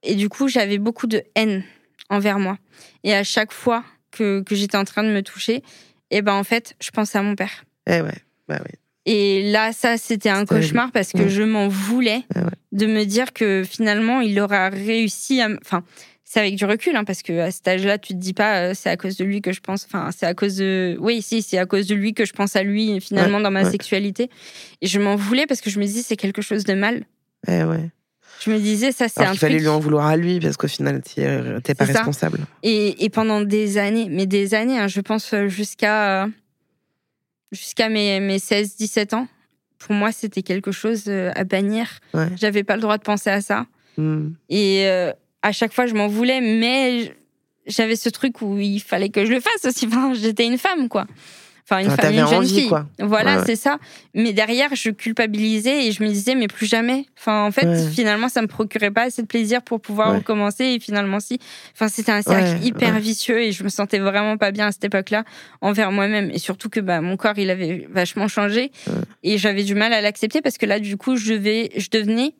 Et du coup, j'avais beaucoup de haine envers moi. Et à chaque fois que, que j'étais en train de me toucher, et ben en fait, je pensais à mon père. Eh ouais. Bah oui. Et là, ça, c'était un cauchemar parce que Ouais. je m'en voulais Ouais, ouais. de me dire que finalement, il aura réussi à. Enfin, c'est avec du recul, hein, parce que à cet âge-là, tu te dis pas, euh, c'est à cause de lui que je pense. Enfin, c'est à cause de. Oui, si, c'est à cause de lui que je pense à lui, finalement, dans ma ouais. sexualité. Et je m'en voulais parce que je me dis, c'est quelque chose de mal. Eh ouais. Je me disais, ça, c'est un qu'il fallait truc. lui en vouloir à lui parce qu'au final, es- t'es pas responsable. Et, et pendant des années, mais des années, hein, je pense euh, jusqu'à euh, jusqu'à mes, mes 16-17 ans, pour moi, c'était quelque chose euh, à bannir. Ouais. J'avais pas le droit de penser à ça. Hmm. Et euh, à chaque fois, je m'en voulais, mais j'avais ce truc où il fallait que je le fasse aussi. Enfin, j'étais une femme, quoi. Enfin, une Enfin, femme, une jeune envie, fille. quoi. Voilà, Ouais, ouais. c'est ça. Mais derrière, je culpabilisais et je me disais, mais plus jamais. Enfin, en fait, Ouais. finalement, ça me procurait pas assez de plaisir pour pouvoir recommencer. Et finalement, si. Enfin, c'était un cercle hyper vicieux et je me sentais vraiment pas bien à cette époque-là envers moi-même. Et surtout que bah, mon corps, il avait vachement changé. Et j'avais du mal à l'accepter parce que là, du coup, je, vais, je devenais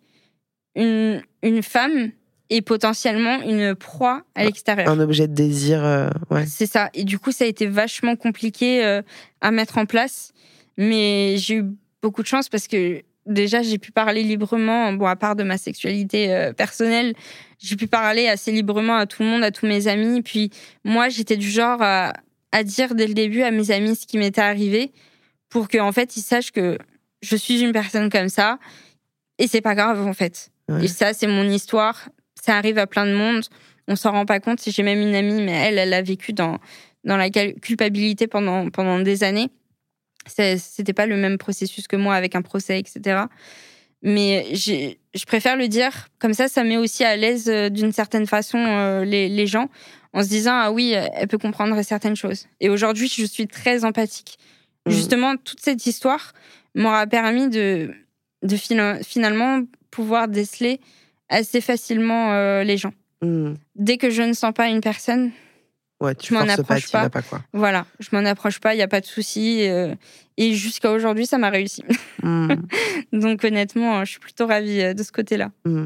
une, une femme et potentiellement une proie à l'extérieur. Un objet de désir. euh, ouais. C'est ça. Et du coup, ça a été vachement compliqué euh, à mettre en place. Mais j'ai eu beaucoup de chance parce que déjà, j'ai pu parler librement. Bon, à part de ma sexualité euh, personnelle, j'ai pu parler assez librement à tout le monde, à tous mes amis. Puis moi, j'étais du genre à, à dire dès le début à mes amis ce qui m'était arrivé pour qu'en fait, ils sachent que je suis une personne comme ça. Et c'est pas grave, en fait. Ouais. Et ça, c'est mon histoire. Ça arrive à plein de monde. On s'en rend pas compte. J'ai même une amie, mais elle, elle a vécu dans, dans la culpabilité pendant, pendant des années. C'était pas le même processus que moi avec un procès, etc. Mais je préfère le dire. Comme ça, ça met aussi à l'aise euh, d'une certaine façon euh, les, les gens en se disant Ah oui, elle peut comprendre certaines choses. Et aujourd'hui, je suis très empathique. Mhm. Justement, toute cette histoire m'aura permis de, de fina- finalement pouvoir déceler assez facilement euh, les gens. Hmm. Dès que je ne sens pas une personne, Ouais, tu Je m'en pas, approche pas. vas pas, quoi. voilà, je m'en approche pas, il n'y a pas de souci. euh, et jusqu'à aujourd'hui, ça m'a réussi. Hmm. Donc honnêtement, je suis plutôt ravie euh, de ce côté-là. Hmm.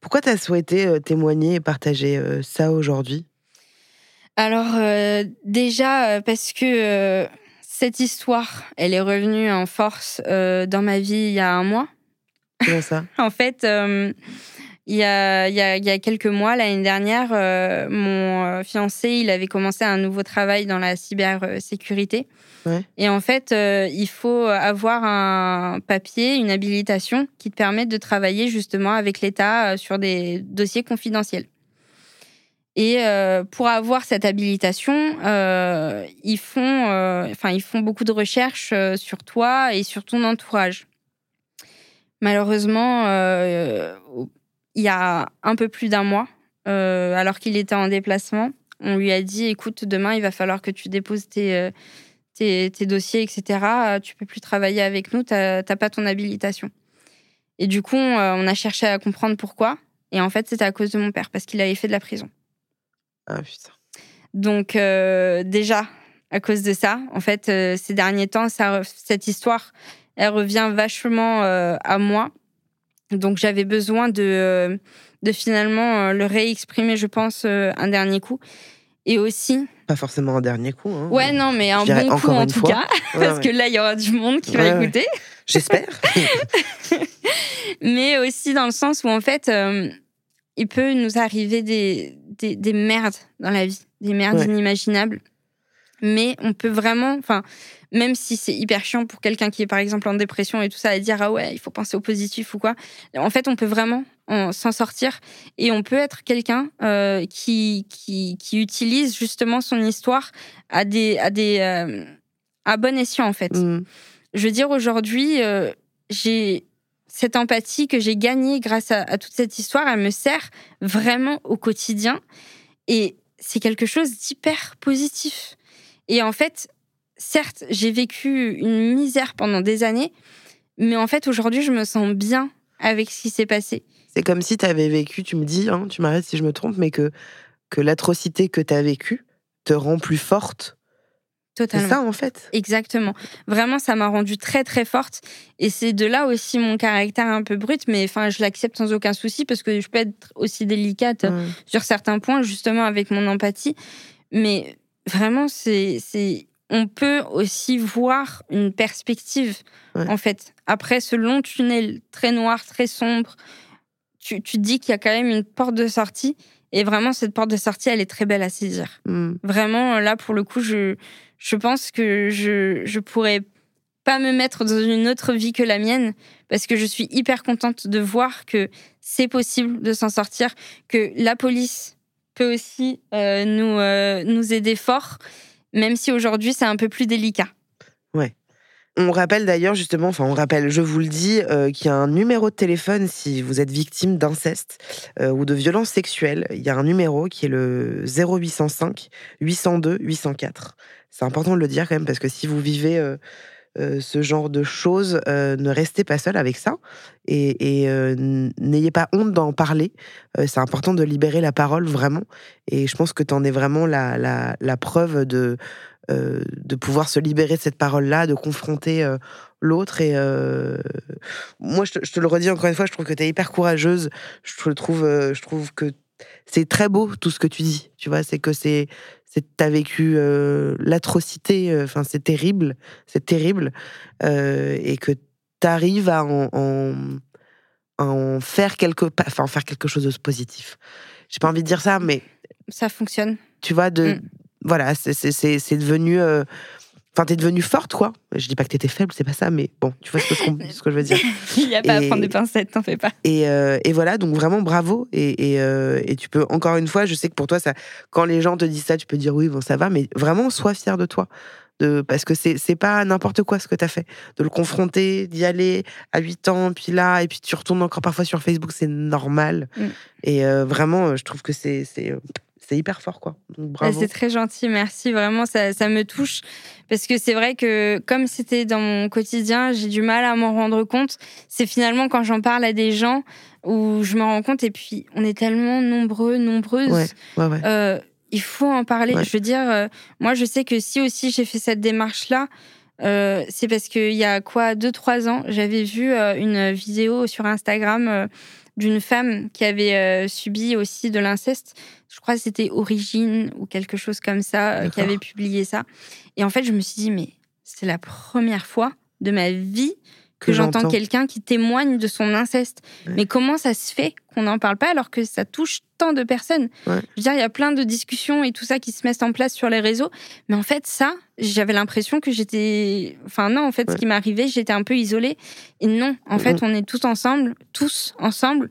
Pourquoi t'as souhaité euh, témoigner et partager ça aujourd'hui? Alors euh, déjà parce que cette histoire, elle est revenue en force dans ma vie il y a un mois. Comment ça En fait, euh, il y, a, il y, a, il y a quelques mois, l'année dernière, euh, mon euh, fiancé, il avait commencé un nouveau travail dans la cybersécurité. Ouais. Et en fait, euh, il faut avoir un papier, une habilitation qui te permet de travailler justement avec l'État sur des dossiers confidentiels. Et euh, pour avoir cette habilitation, euh, ils, font, euh, ils font beaucoup de recherches sur toi et sur ton entourage. Malheureusement, euh, il y a un peu plus d'un mois, euh, alors qu'il était en déplacement, on lui a dit écoute, demain, il va falloir que tu déposes tes, euh, tes, tes dossiers, etc. Tu peux plus travailler avec nous, tu n'as pas ton habilitation. Et du coup, on a cherché à comprendre pourquoi. Et en fait, c'était à cause de mon père, parce qu'il avait fait de la prison. Ah putain. Donc euh, déjà, à cause de ça, en fait, ces derniers temps, ça, cette histoire, elle revient vachement euh, à moi. Donc j'avais besoin de, euh, de finalement euh, le réexprimer, je pense, un dernier coup. Et aussi, Pas forcément un dernier coup. Hein, ouais, non, mais un bon coup en tout fois. cas, Ouais, parce ouais. que là, il y aura du monde qui va Ouais, écouter. J'espère. mais aussi dans le sens où en fait, euh, il peut nous arriver des, des, des merdes dans la vie, des merdes inimaginables. Mais on peut vraiment, enfin, même si c'est hyper chiant pour quelqu'un qui est par exemple en dépression et tout ça, à dire ah ouais, il faut penser au positif ou quoi. En fait, on peut vraiment en- s'en sortir et on peut être quelqu'un euh, qui, qui qui utilise justement son histoire à des à des euh, à bon escient en fait Hmm. je veux dire, aujourd'hui, euh, j'ai cette empathie que j'ai gagnée grâce à, à toute cette histoire, elle me sert vraiment au quotidien. Et c'est quelque chose d'hyper positif. Et en fait, certes, j'ai vécu une misère pendant des années, mais en fait, aujourd'hui, je me sens bien avec ce qui s'est passé. C'est comme si tu avais vécu, tu me dis, hein, tu m'arrêtes si je me trompe, mais que, que l'atrocité que tu as vécue te rend plus forte. Totalement. C'est ça, en fait. Exactement. Vraiment, ça m'a rendue très, très forte. Et c'est de là aussi mon caractère un peu brut, mais enfin, je l'accepte sans aucun souci parce que je peux être aussi délicate sur certains points, justement, avec mon empathie. Mais vraiment, c'est on peut aussi voir une perspective, en fait. Après ce long tunnel très noir, très sombre, tu, tu te dis qu'il y a quand même une porte de sortie. Et vraiment, cette porte de sortie, elle est très belle à saisir. Hmm. Vraiment, là, pour le coup, je, je pense que je, je pourrais pas me mettre dans une autre vie que la mienne parce que je suis hyper contente de voir que c'est possible de s'en sortir, que la police peut aussi euh, nous, euh, nous aider fort même si aujourd'hui c'est un peu plus délicat. Ouais. On rappelle d'ailleurs justement, enfin on rappelle, je vous le dis, euh, qu'il y a un numéro de téléphone si vous êtes victime d'inceste euh, ou de violences sexuelles. Il y a un numéro qui est le 0805 802 804. C'est important de le dire quand même parce que si vous vivez euh, ce genre de choses, ne restez pas seul avec ça et, n'ayez pas honte d'en parler. c'est important de libérer la parole vraiment. Et je pense que tu en es vraiment la, la, preuve de, de pouvoir se libérer de cette parole-là, de confronter l'autre. Et moi, je te, le redis encore une fois, je trouve que tu es hyper courageuse. Je trouve, je trouve que c'est très beau tout ce que tu dis. Tu vois, c'est que c'est t'as vécu euh, l'atrocité, euh, enfin c'est terrible, c'est terrible, euh, et que t'arrives à en, en, faire quelque, enfin en faire quelque chose de positif. J'ai pas envie de dire ça, mais ça fonctionne. Tu vois, de mm. voilà, c'est devenu Enfin, t'es devenue forte, quoi. Je dis pas que t'étais faible, c'est pas ça, mais bon, tu vois ce que je, ce que je veux dire. Il n'y a pas à prendre des pincettes, t'en fais pas. Et, euh, et, voilà, donc vraiment bravo. Et, et, euh, et, tu peux, encore une fois, je sais que pour toi, ça, quand les gens te disent ça, tu peux dire oui, bon, ça va, mais vraiment, sois fier de toi. De, parce que c'est, c'est pas n'importe quoi ce que t'as fait. De le confronter, d'y aller à 8 ans, puis là, et puis tu retournes encore parfois sur Facebook, c'est normal. Mm. Et euh, vraiment, je trouve que c'est, c'est c'est hyper fort, quoi. Bah, c'est très gentil, merci. Vraiment, ça, ça me touche. Parce que c'est vrai que, comme c'était dans mon quotidien, j'ai du mal à m'en rendre compte. C'est finalement quand j'en parle à des gens où je me rends compte. Et puis, on est tellement nombreux, nombreuses. Euh, il faut en parler. Je veux dire, euh, moi, je sais que si aussi j'ai fait cette démarche-là, euh, c'est parce qu'il y a quoi, deux, trois ans, j'avais vu une vidéo sur Instagram d'une femme qui avait subi aussi de l'inceste je crois que c'était Origine ou quelque chose comme ça euh, qui avait publié ça. Et en fait, je me suis dit, mais c'est la première fois de ma vie que, j'entends quelqu'un qui témoigne de son inceste. Mais comment ça se fait qu'on n'en parle pas alors que ça touche tant de personnes Je veux dire, il y a plein de discussions et tout ça qui se mettent en place sur les réseaux. Mais en fait, ça, j'avais l'impression que j'étais. Enfin, non, en fait, ce qui m'arrivait, j'étais un peu isolée. Et non, en fait, on est tous ensemble, tous ensemble.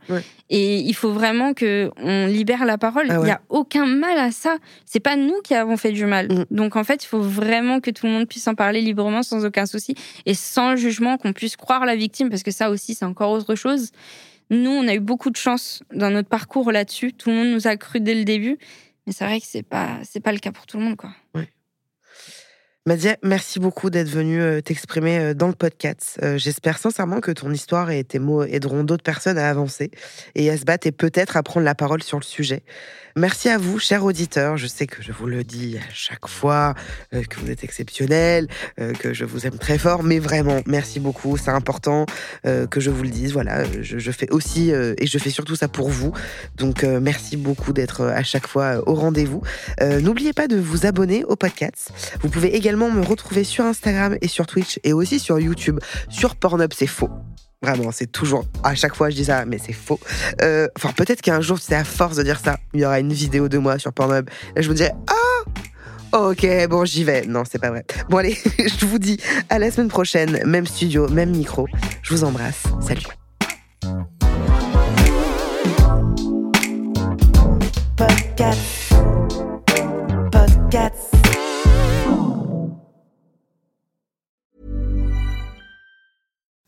Et il faut vraiment que on libère la parole. Ah il n'y a aucun mal à ça. C'est pas nous qui avons fait du mal. Mm. Donc en fait, il faut vraiment que tout le monde puisse en parler librement, sans aucun souci, et sans jugement, qu'on puisse croire la victime, parce que ça aussi, c'est encore autre chose. Nous, on a eu beaucoup de chance dans notre parcours là-dessus. Tout le monde nous a cru dès le début, mais c'est vrai que c'est pas pas le cas pour tout le monde, quoi. Madia, merci beaucoup d'être venu euh, t'exprimer euh, dans le podcast. Euh, j'espère sincèrement que ton histoire et tes mots aideront d'autres personnes à avancer et à se battre et peut-être à prendre la parole sur le sujet. Merci à vous, chers auditeurs. Je sais que je vous le dis à chaque fois, que vous êtes exceptionnels, que je vous aime très fort, mais vraiment, merci beaucoup. C'est important que je vous le dise. Voilà, je, fais aussi et je fais surtout ça pour vous. Donc, merci beaucoup d'être à chaque fois au rendez-vous. N'oubliez pas de vous abonner au podcast. Vous pouvez également me retrouver sur Instagram et sur Twitch et aussi sur YouTube. Sur Pornhub, c'est faux. Vraiment, c'est toujours. À chaque fois, je dis ça, mais c'est faux. Euh, enfin, peut-être qu'un jour, c'est à force de dire ça, il y aura une vidéo de moi sur Pornhub. Et je me dirai Ah Ok, bon, j'y vais. Non, c'est pas vrai. Bon, allez, je vous dis à la semaine prochaine. Même studio, même micro. Je vous embrasse. Salut. Podcast. Podcast.